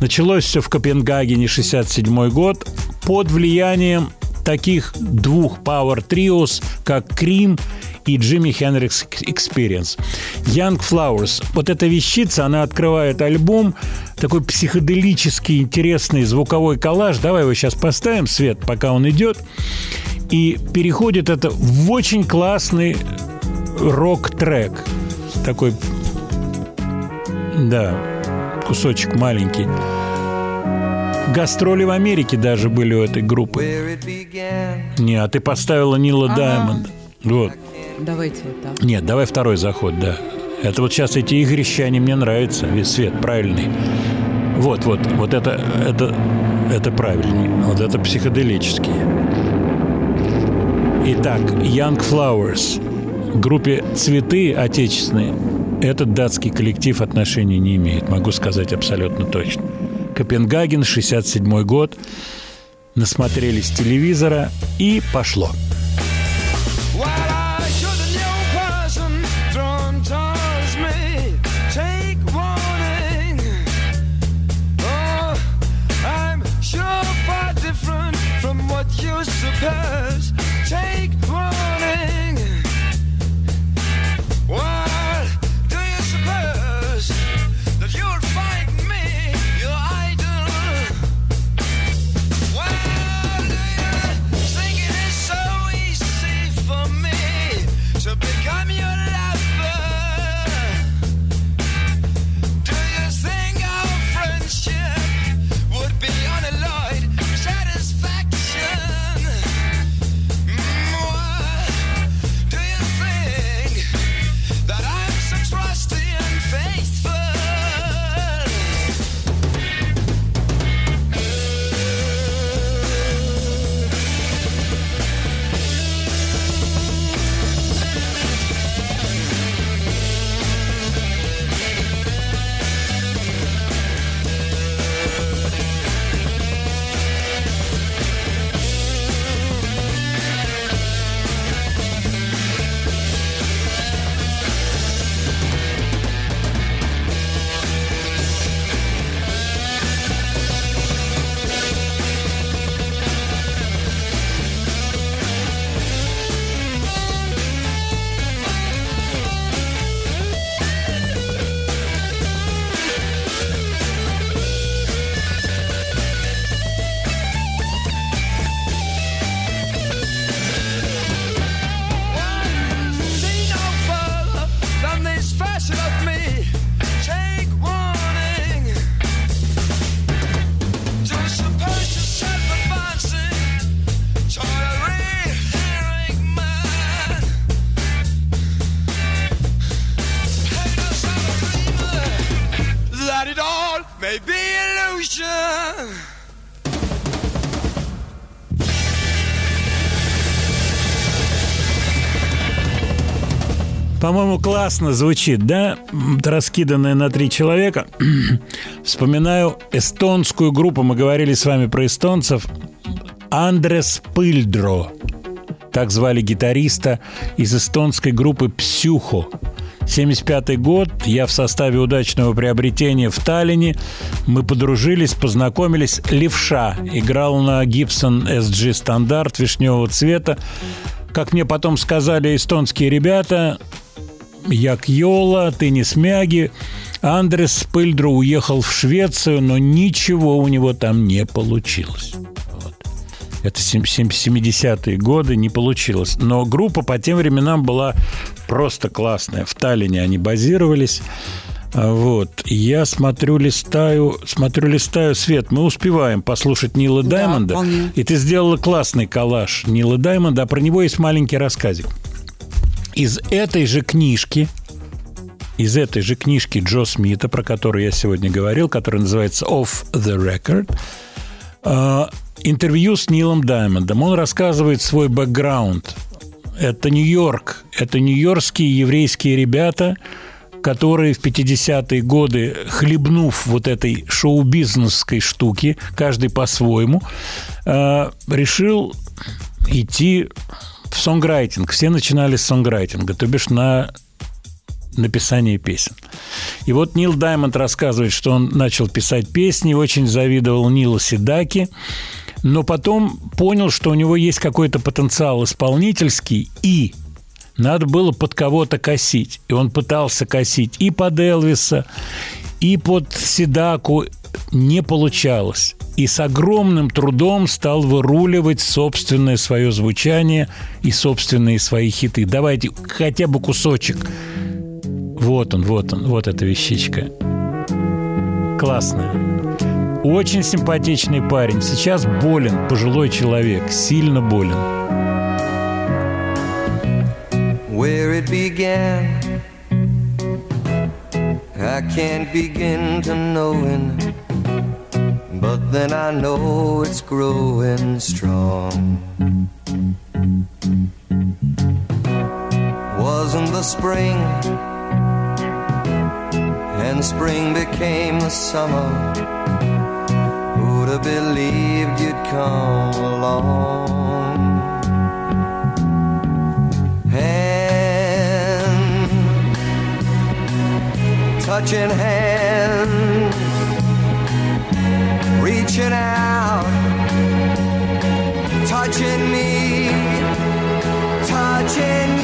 A: Началось все в Копенгагене, 67 год, под влиянием таких двух Power Trios, как Крим и Джимми Хенрикс Experience. Young Flowers. Вот эта вещица, она открывает альбом, такой психоделический, интересный звуковой коллаж. Давай его сейчас поставим, Свет, пока он идет. И переходит это в очень классный рок-трек. Такой, да, кусочек маленький. Гастроли в Америке даже были у этой группы. Не, а ты поставила Нила Даймонда. Вот.
B: Давайте вот так.
A: Нет, давай второй заход, да. Это вот сейчас эти игрища, они мне нравятся. Весь свет правильный. Вот, вот, вот это, это, это правильный. Вот это психоделический. Итак, Young Flowers. Группе «Цветы» отечественные. Этот датский коллектив отношений не имеет, могу сказать абсолютно точно. Копенгаген, 67 год. Насмотрелись телевизора и пошло. По-моему, классно звучит, да? М, Раскиданное на три человека. Вспоминаю эстонскую группу. Мы говорили с вами про эстонцев. Андрес Пыльдро. Так звали гитариста из эстонской группы «Псюхо». 75 год, я в составе удачного приобретения в Таллине. Мы подружились, познакомились. Левша играл на Гибсон SG стандарт вишневого цвета. Как мне потом сказали эстонские ребята, Як Йола, Теннис Мяги. Андрес Пыльдро уехал в Швецию, но ничего у него там не получилось. Вот. Это сем- сем- 70-е годы, не получилось. Но группа по тем временам была просто классная. В Таллине они базировались. А Вот. Я смотрю, листаю, смотрю, листаю, Свет, мы успеваем послушать Нила
B: Да,
A: Даймонда.
B: вполне.
A: И ты сделала классный коллаж Нила Даймонда, а про него есть маленький рассказик. Из этой же книжки, из этой же книжки Джо Смита, про которую я сегодня говорил, которая называется «Off the Record», э, интервью с Нилом Даймондом. Он рассказывает свой бэкграунд. Это Нью-Йорк. Это нью-йоркские еврейские ребята, которые в 50-е годы, хлебнув вот этой шоу-бизнесской штуки, каждый по-своему, э, решил идти в сонграйтинг. Все начинали с сонграйтинга, то бишь на написание песен. И вот Нил Даймонд рассказывает, что он начал писать песни, очень завидовал Нилу Седаки, но потом понял, что у него есть какой-то потенциал исполнительский, и надо было под кого-то косить. И он пытался косить и под Элвиса, и под Седаку. Не получалось. И с огромным трудом стал выруливать собственное свое звучание и собственные свои хиты. Давайте хотя бы кусочек. Вот он, вот он, вот эта вещичка. Классная. Очень симпатичный парень. Сейчас болен, пожилой человек, сильно болен.
K: where it began. I can't begin to knowing, but then I know it's growing strong. Wasn't the spring, and spring became the summer. Who'd have believed you'd come along? hand, touching hands, reaching out, touching me, touching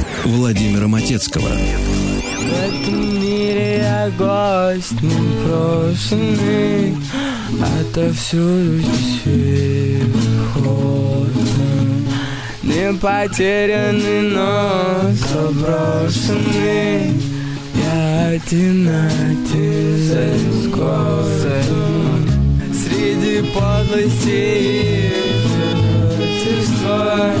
F: Владимира Матецкого.
L: В этом мире я гость непрошенный Отовсюду здесь Не потерянный, но заброшенный Я один один городом Среди подлости И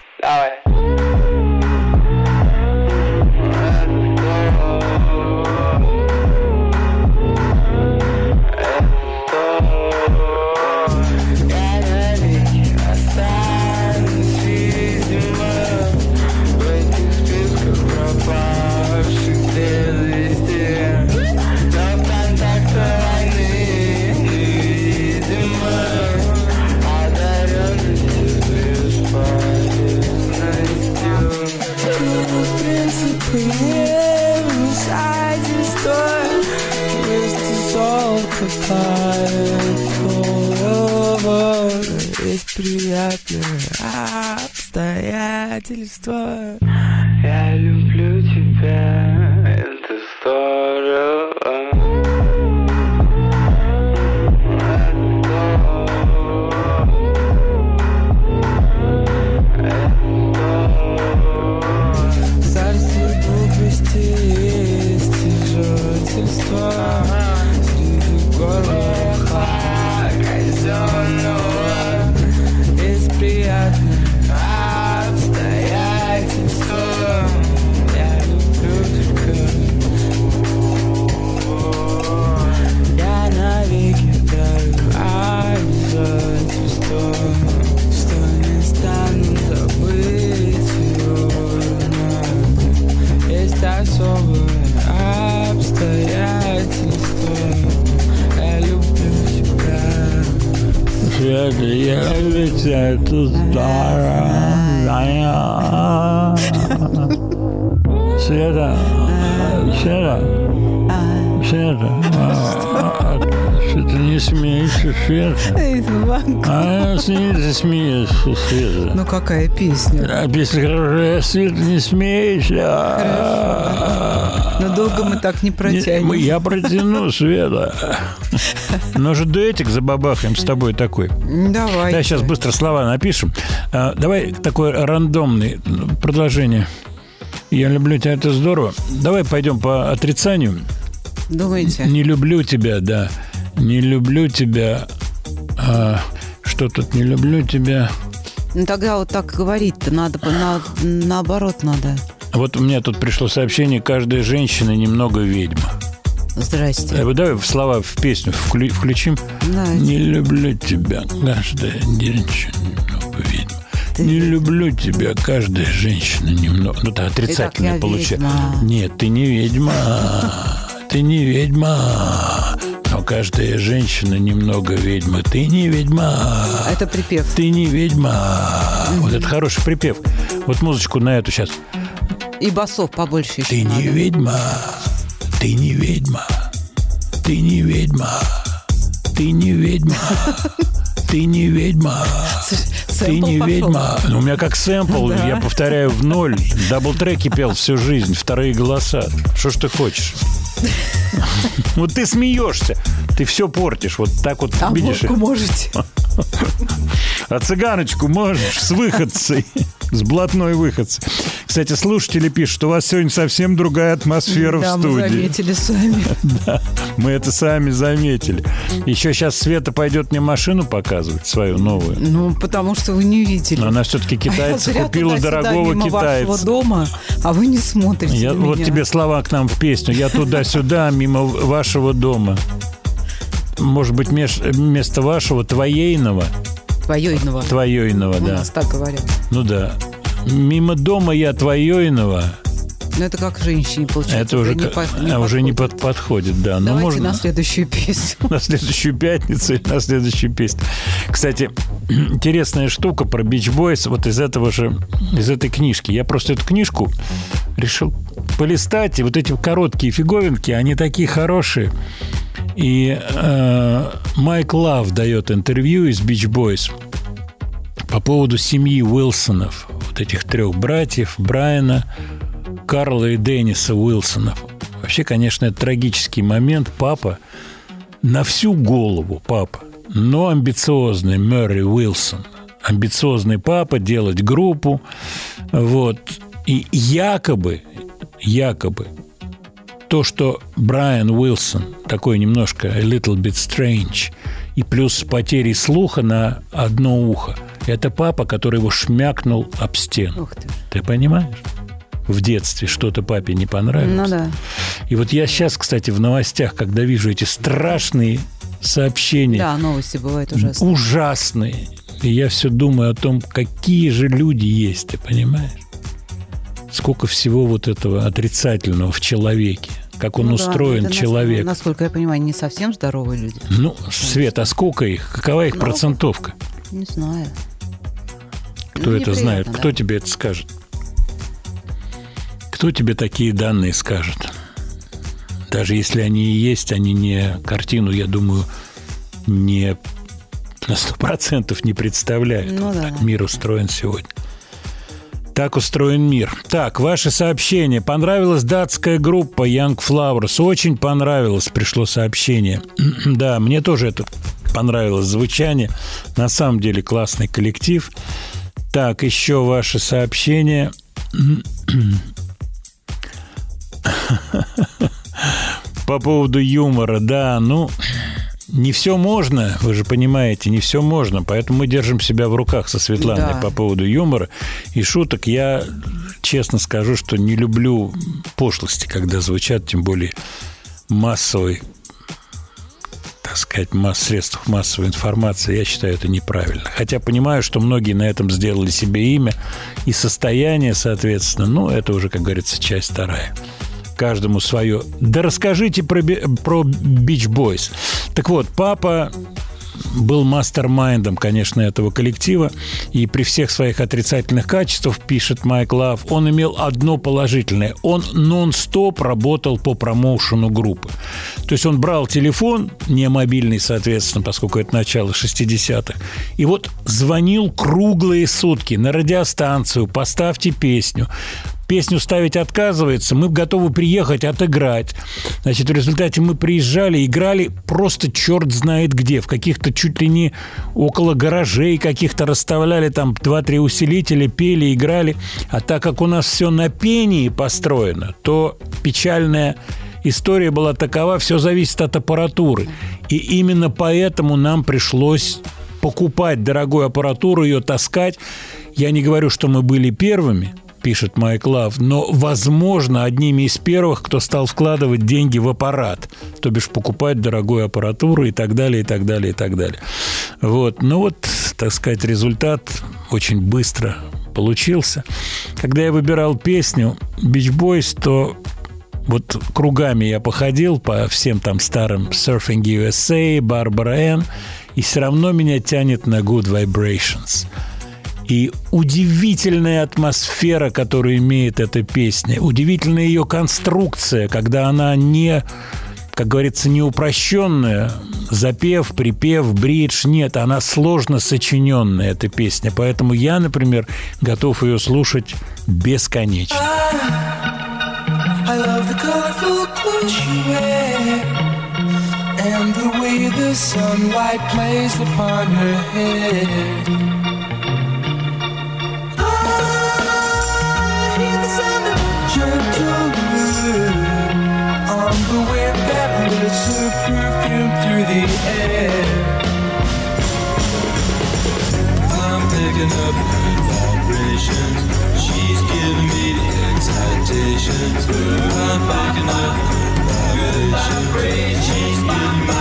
A: Света.
B: Ну какая песня?
A: А песня хорошая, Света, не смейся.
B: Но долго мы так не протянем.
A: Я протяну, Света. Ну же дуэтик забабахаем с тобой такой.
B: Давай.
A: Да, сейчас быстро слова напишем. А, давай такой рандомный продолжение. Я люблю тебя, это здорово. Давай пойдем по отрицанию.
B: Думаете?
A: Не люблю тебя, да. Не люблю тебя. А, что тут не люблю тебя?
B: Ну тогда вот так говорить-то надо, на- наоборот надо.
A: Вот у меня тут пришло сообщение, каждая женщина немного ведьма.
B: Здрасте.
A: Э, Давай в слова в песню вклю- включим.
B: Давайте.
A: Не люблю тебя, каждая женщина немного ведьма. Не люблю тебя, каждая женщина немного. Ну, это отрицательное получается. Нет, ты не ведьма. Ты не ведьма. Каждая женщина немного ведьма. Ты не ведьма.
B: Это припев.
A: Ты не ведьма. Вот это хороший припев. Вот музычку на эту сейчас.
B: И басов побольше еще
A: Ты не
B: надо.
A: ведьма. Ты не ведьма. Ты не ведьма. Ты не ведьма. Ты не ведьма. Ты не
B: пошел.
A: ведьма. Ну, у меня как сэмпл,
B: Да.
A: я повторяю в ноль. Дабл-треки пел всю жизнь, вторые голоса. Что ж ты хочешь? Вот ты смеешься, ты все портишь. Вот так вот,
B: А
A: видишь?
B: водку можете?
A: А цыганочку можешь с выходцей, с блатной выходцей. Кстати, слушатели пишут, что у вас сегодня совсем другая атмосфера
B: да,
A: в
B: мы
A: студии.
B: заметили сами.
A: Да, мы это сами заметили. Еще сейчас Света пойдет мне машину показывать, свою новую.
B: Ну, потому что вы не видели.
A: Но она все-таки
B: А
A: китайца
B: зря
A: купила дорогого
B: мимо
A: китайца.
B: вашего дома, а вы не смотрите
A: Я, вот
B: меня.
A: тебе слова к нам в песню. Я туда-сюда, мимо вашего дома. Может быть, меж- вместо вашего твоейного.
B: Твоейного, У
A: да.
B: нас так говорят.
A: Ну да. Мимо дома я твоейного.
B: Ну, это как женщине, получается.
A: Это уже,
B: не по- не
A: а, уже не
B: подходит.
A: под- подходит, да. Но
B: Давайте
A: можно
B: на следующую песню.
A: на следующую пятницу на следующую песню. Кстати, интересная штука про Beach Boys вот из этого же, из этой книжки. Я просто эту книжку решил полистать, и вот эти короткие фиговинки, они такие хорошие. И э, Майк Лав дает интервью из Beach Boys по поводу семьи Уилсонов, вот этих трех братьев, Брайана, Карла и Денниса Уилсонов. Вообще, конечно, это трагический момент. Папа на всю голову папа, но амбициозный Мэри Уилсон. Амбициозный папа делать группу. Вот. И якобы, якобы, то, что Брайан Уилсон такой немножко a little bit strange, и плюс с потерей слуха на одно ухо, это папа, который его шмякнул об стену.
B: Ух ты.
A: Ты понимаешь? В детстве что-то папе не понравилось.
B: Ну да.
A: И вот я сейчас, кстати, в новостях, когда вижу эти страшные сообщения,
B: Да, новости бывают ужасные.
A: ужасные, и я все думаю о том, какие же люди есть, ты понимаешь? Сколько всего вот этого отрицательного в человеке, как он
B: Ну да,
A: устроен,
B: нас-
A: человек.
B: Насколько я понимаю, не совсем здоровые люди.
A: Ну, Свет, а сколько их? Какова их
B: Много.
A: процентовка?
B: Не знаю.
A: Кто
B: Ну,
A: это знает?
B: неприятно,
A: Кто
B: да.
A: тебе это скажет? Кто тебе такие данные скажет? Даже если они и есть, они не картину, я думаю, не на сто процентов не представляют,
B: Ну
A: вот
B: да, да.
A: мир устроен сегодня. Так устроен мир. Так, ваше сообщение. Понравилась датская группа Young Flowers. Очень понравилось, пришло сообщение. да, мне тоже это понравилось звучание. На самом деле классный коллектив. Так, еще ваше сообщение. По поводу юмора, да, ну, не все можно, вы же понимаете, не все можно, поэтому мы держим себя в руках со Светланой
B: Да.
A: по поводу юмора и шуток. Я честно скажу, что не люблю пошлости, когда звучат, тем более массовой, так сказать, масс средствах массовой информации. Я считаю это неправильно. Хотя понимаю, что многие на этом сделали себе имя и состояние, соответственно. Но это уже, как говорится, часть вторая каждому свое. Да расскажите про, про Beach Boys. Так вот, папа был мастер-майндом, конечно, этого коллектива, и при всех своих отрицательных качествах, пишет Майк Лав, он имел одно положительное. Он нон-стоп работал по промоушену группы. То есть он брал телефон, не мобильный, соответственно, поскольку это начало 60-х, и вот звонил круглые сутки на радиостанцию, поставьте песню, песню ставить отказывается, мы готовы приехать отыграть. Значит, в результате мы приезжали, играли просто черт знает где, в каких-то чуть ли не около гаражей каких-то расставляли там два-три усилителя, пели, играли. А так как у нас все на пении построено, то печальная история была такова, все зависит от аппаратуры. И именно поэтому нам пришлось покупать дорогую аппаратуру, ее таскать. Я не говорю, что мы были первыми, пишет Майк Лав, но, возможно, одними из первых, кто стал вкладывать деньги в аппарат, то бишь покупать дорогую аппаратуру и так далее, и так далее, и так далее. Вот. Ну вот, так сказать, результат очень быстро получился. Когда я выбирал песню Beach Boys, то вот кругами я походил по всем там старым Surfing USA, Barbara Ann, и все равно меня тянет на Good Vibrations. И удивительная атмосфера, которую имеет эта песня, удивительная ее конструкция, когда она не, как говорится, не упрощенная, запев, припев, бридж, нет, она сложно сочиненная, эта песня. Поэтому я, например, готов ее слушать бесконечно.
L: I love the colorful clothes she wears and the way the sunlight plays upon her hair. The air.
M: I'm picking up vibrations. She's giving me excitations. I'm picking up vibrations. She's giving me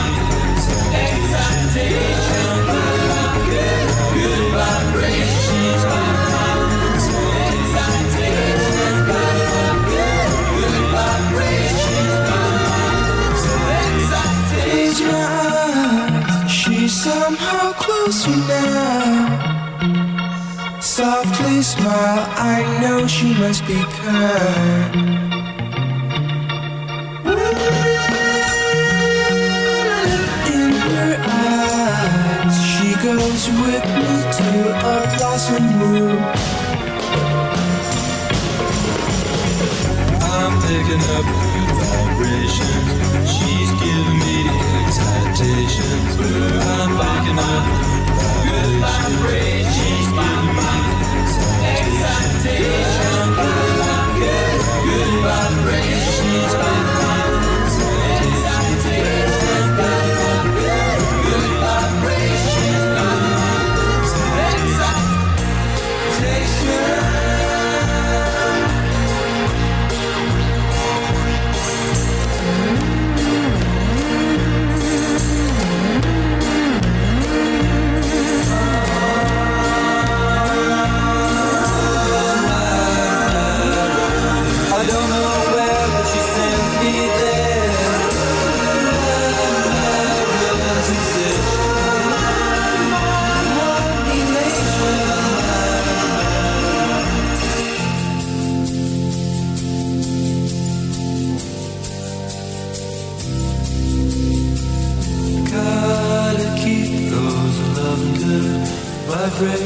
L: somehow closer now. Softly smile, I know she must be kind. In her eyes, she goes with me to a blossom room.
M: I'm picking up vibrations. She's giving me excitations, blue and vacant, vibrations.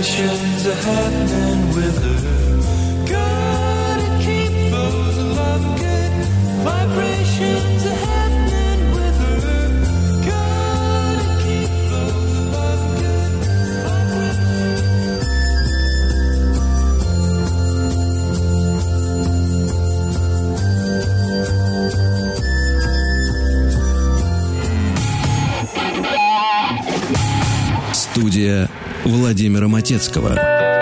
M: Vibrations are happening with her.
F: Владимира Матецкого.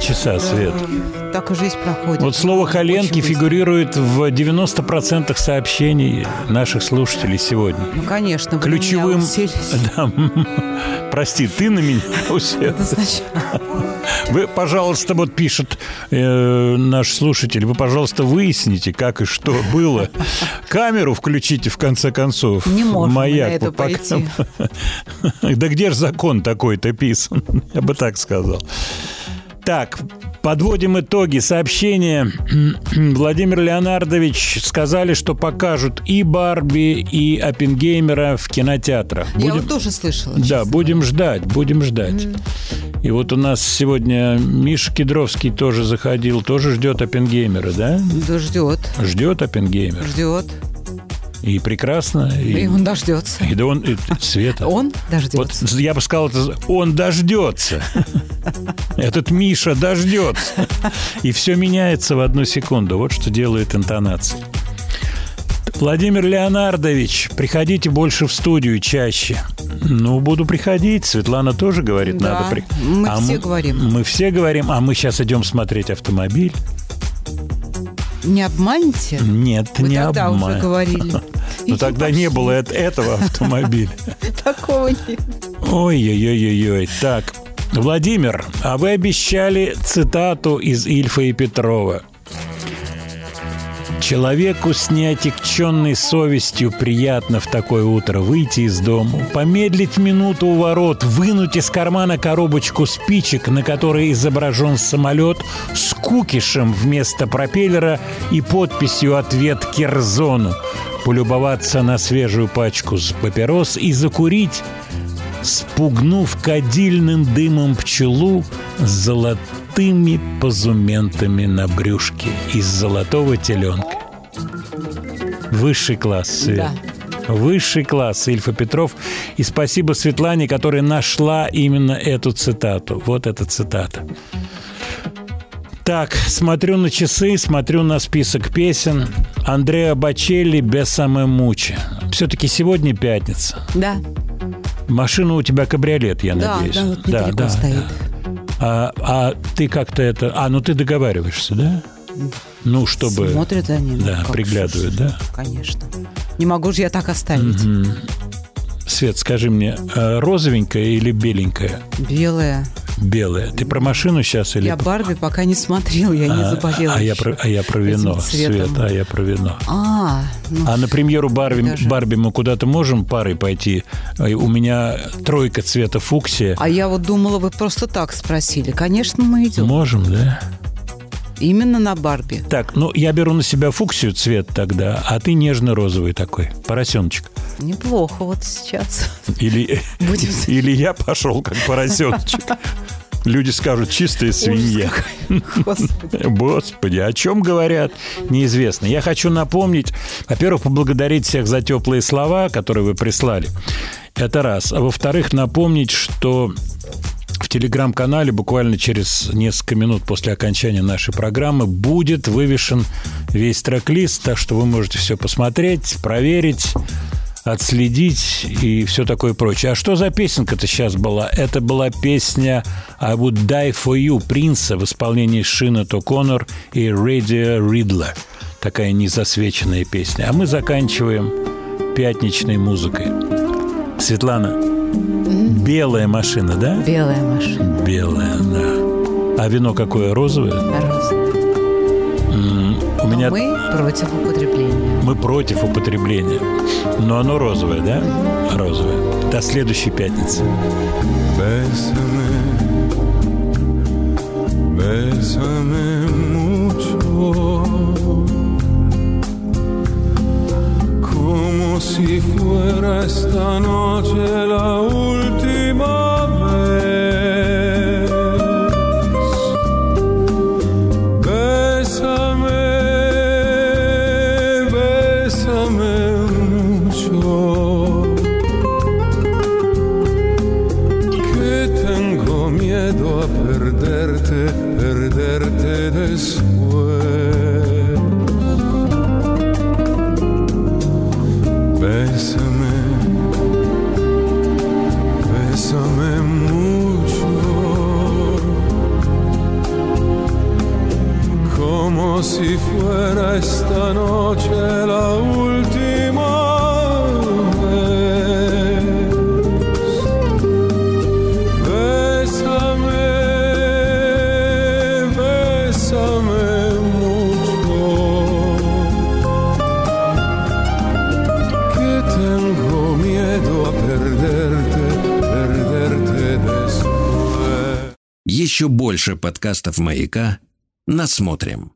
A: Часа, Свет.
B: Так и жизнь проходит.
A: Вот слово «коленки» фигурирует в 90% сообщений наших слушателей сегодня.
B: Ну, конечно. вы
A: Ключевым... Да, прости, ты на меня
B: значит,
A: Вы, пожалуйста, вот пишет э, наш слушатель, вы, пожалуйста, выясните, как и что было. Камеру включите, в конце концов.
B: Не можем
A: Маяк.
B: на это
A: Пока-
B: пойти.
A: Да где же закон такой-то писан? Я бы так сказал. Так, подводим итоги. Сообщение. Владимир Леонардович сказали, что покажут и Барби, и Оппенгеймера в кинотеатрах.
B: я
A: Будем-
B: вот тоже слышала.
A: да,
B: честно
A: будем ждать, будем ждать. И вот у нас сегодня Миша Кедровский тоже заходил, тоже ждет Оппенгеймера, да?
B: Да ждет,
A: Ждет Оппенгеймер.
B: ждет.
A: И прекрасно. И,
B: И он дождется.
A: и да он, и- Света.
B: Он дождется.
A: Вот я бы сказал, он дождется. Этот Миша дождется. И все меняется в одну секунду. Вот что делает интонация. Владимир Леонардович, приходите больше в студию чаще. Ну, буду приходить. Светлана тоже говорит,
B: Да,
A: надо при...
B: мы все говорим.
A: Мы все говорим, а мы сейчас идем смотреть автомобиль.
B: Не обманете?
A: Нет,
B: Вы
A: не
B: тогда
A: обман.
B: уже говорили.
A: Но тогда не было эт- этого автомобиля.
B: Такого нет.
A: Ой-ой-ой-ой. Так, Владимир, а вы обещали цитату из Ильфа и Петрова. Человеку с неотекченной совестью приятно в такое утро выйти из дому, помедлить минуту у ворот, вынуть из кармана коробочку спичек, на которой изображен самолет с кукишем вместо пропеллера и подписью «Ответ Керзону», полюбоваться на свежую пачку с папирос и закурить, спугнув кадильным дымом пчелу с золотыми позументами на брюшке из золотого теленка. Высший класс, Свет. Высший класс, Ильфа Петров. И спасибо Светлане, которая нашла именно эту цитату. Вот эта цитата. Так, смотрю на часы, смотрю на список песен. Андреа Бачелли «Бесаме мучи». Все-таки сегодня пятница.
B: Да,
A: Машина у тебя кабриолет, я
B: да,
A: надеюсь.
B: да, вот недалеко стоит.
A: А, а ты как-то это... А, ну ты договариваешься, да? Ну, чтобы...
B: Смотрят за ним.
A: Да, приглядывают, да?
B: Конечно. Не могу же я так оставить.
A: Мгм. Свет, скажи мне, а розовенькая или беленькая?
B: Белая.
A: Белая. Ты про машину сейчас или...
B: Я Барби пока не смотрел, я не
A: А,
B: заболела.
A: а, я про, а я про вино. Свет, а я про вино.
B: А, ну,
A: А на премьеру Барби,
B: даже.
A: Барби мы куда-то можем парой пойти? А, У меня тройка цвета фуксия.
B: а я вот думала, вы просто так спросили. Конечно, мы идем.
A: Можем, да?
B: Именно на Барби.
A: Так, ну я беру на себя фуксию цвет тогда, а ты нежно-розовый такой, поросеночек.
B: Неплохо вот сейчас.
A: Или,
B: Будем-
A: или я пошел как поросеночек. Люди скажут, чистая свинья.
B: Господи.
A: Господи, о чем говорят, неизвестно. Я хочу напомнить, во-первых, поблагодарить всех за теплые слова, которые вы прислали. Это раз. А во-вторых, напомнить, что в телеграм-канале буквально через несколько минут после окончания нашей программы будет вывешен весь трек-лист, так что вы можете все посмотреть, проверить, отследить и все такое прочее. А что за песенка-то сейчас была? Это была песня «I would die for you» Принца в исполнении Шина Токонор и Радио Ридла. Такая незасвеченная песня. А мы заканчиваем пятничной музыкой. Светлана, белая машина, да?
B: Белая машина.
A: Белая, да. А вино какое? Розовое?
B: Розовая.
A: М, У
B: Но
A: меня
B: мы против употребления.
A: Мы против употребления. Но оно розовое, да? Розовое. До следующей пятницы.
N: Bésame, bésame mucho, como si fuera esta noche la última como si fuera esta noche la última vez. Bésame, bésame mucho, que tengo miedo a perderte, perderte después.
M: Еще больше подкастов «Маяка» насмотрим.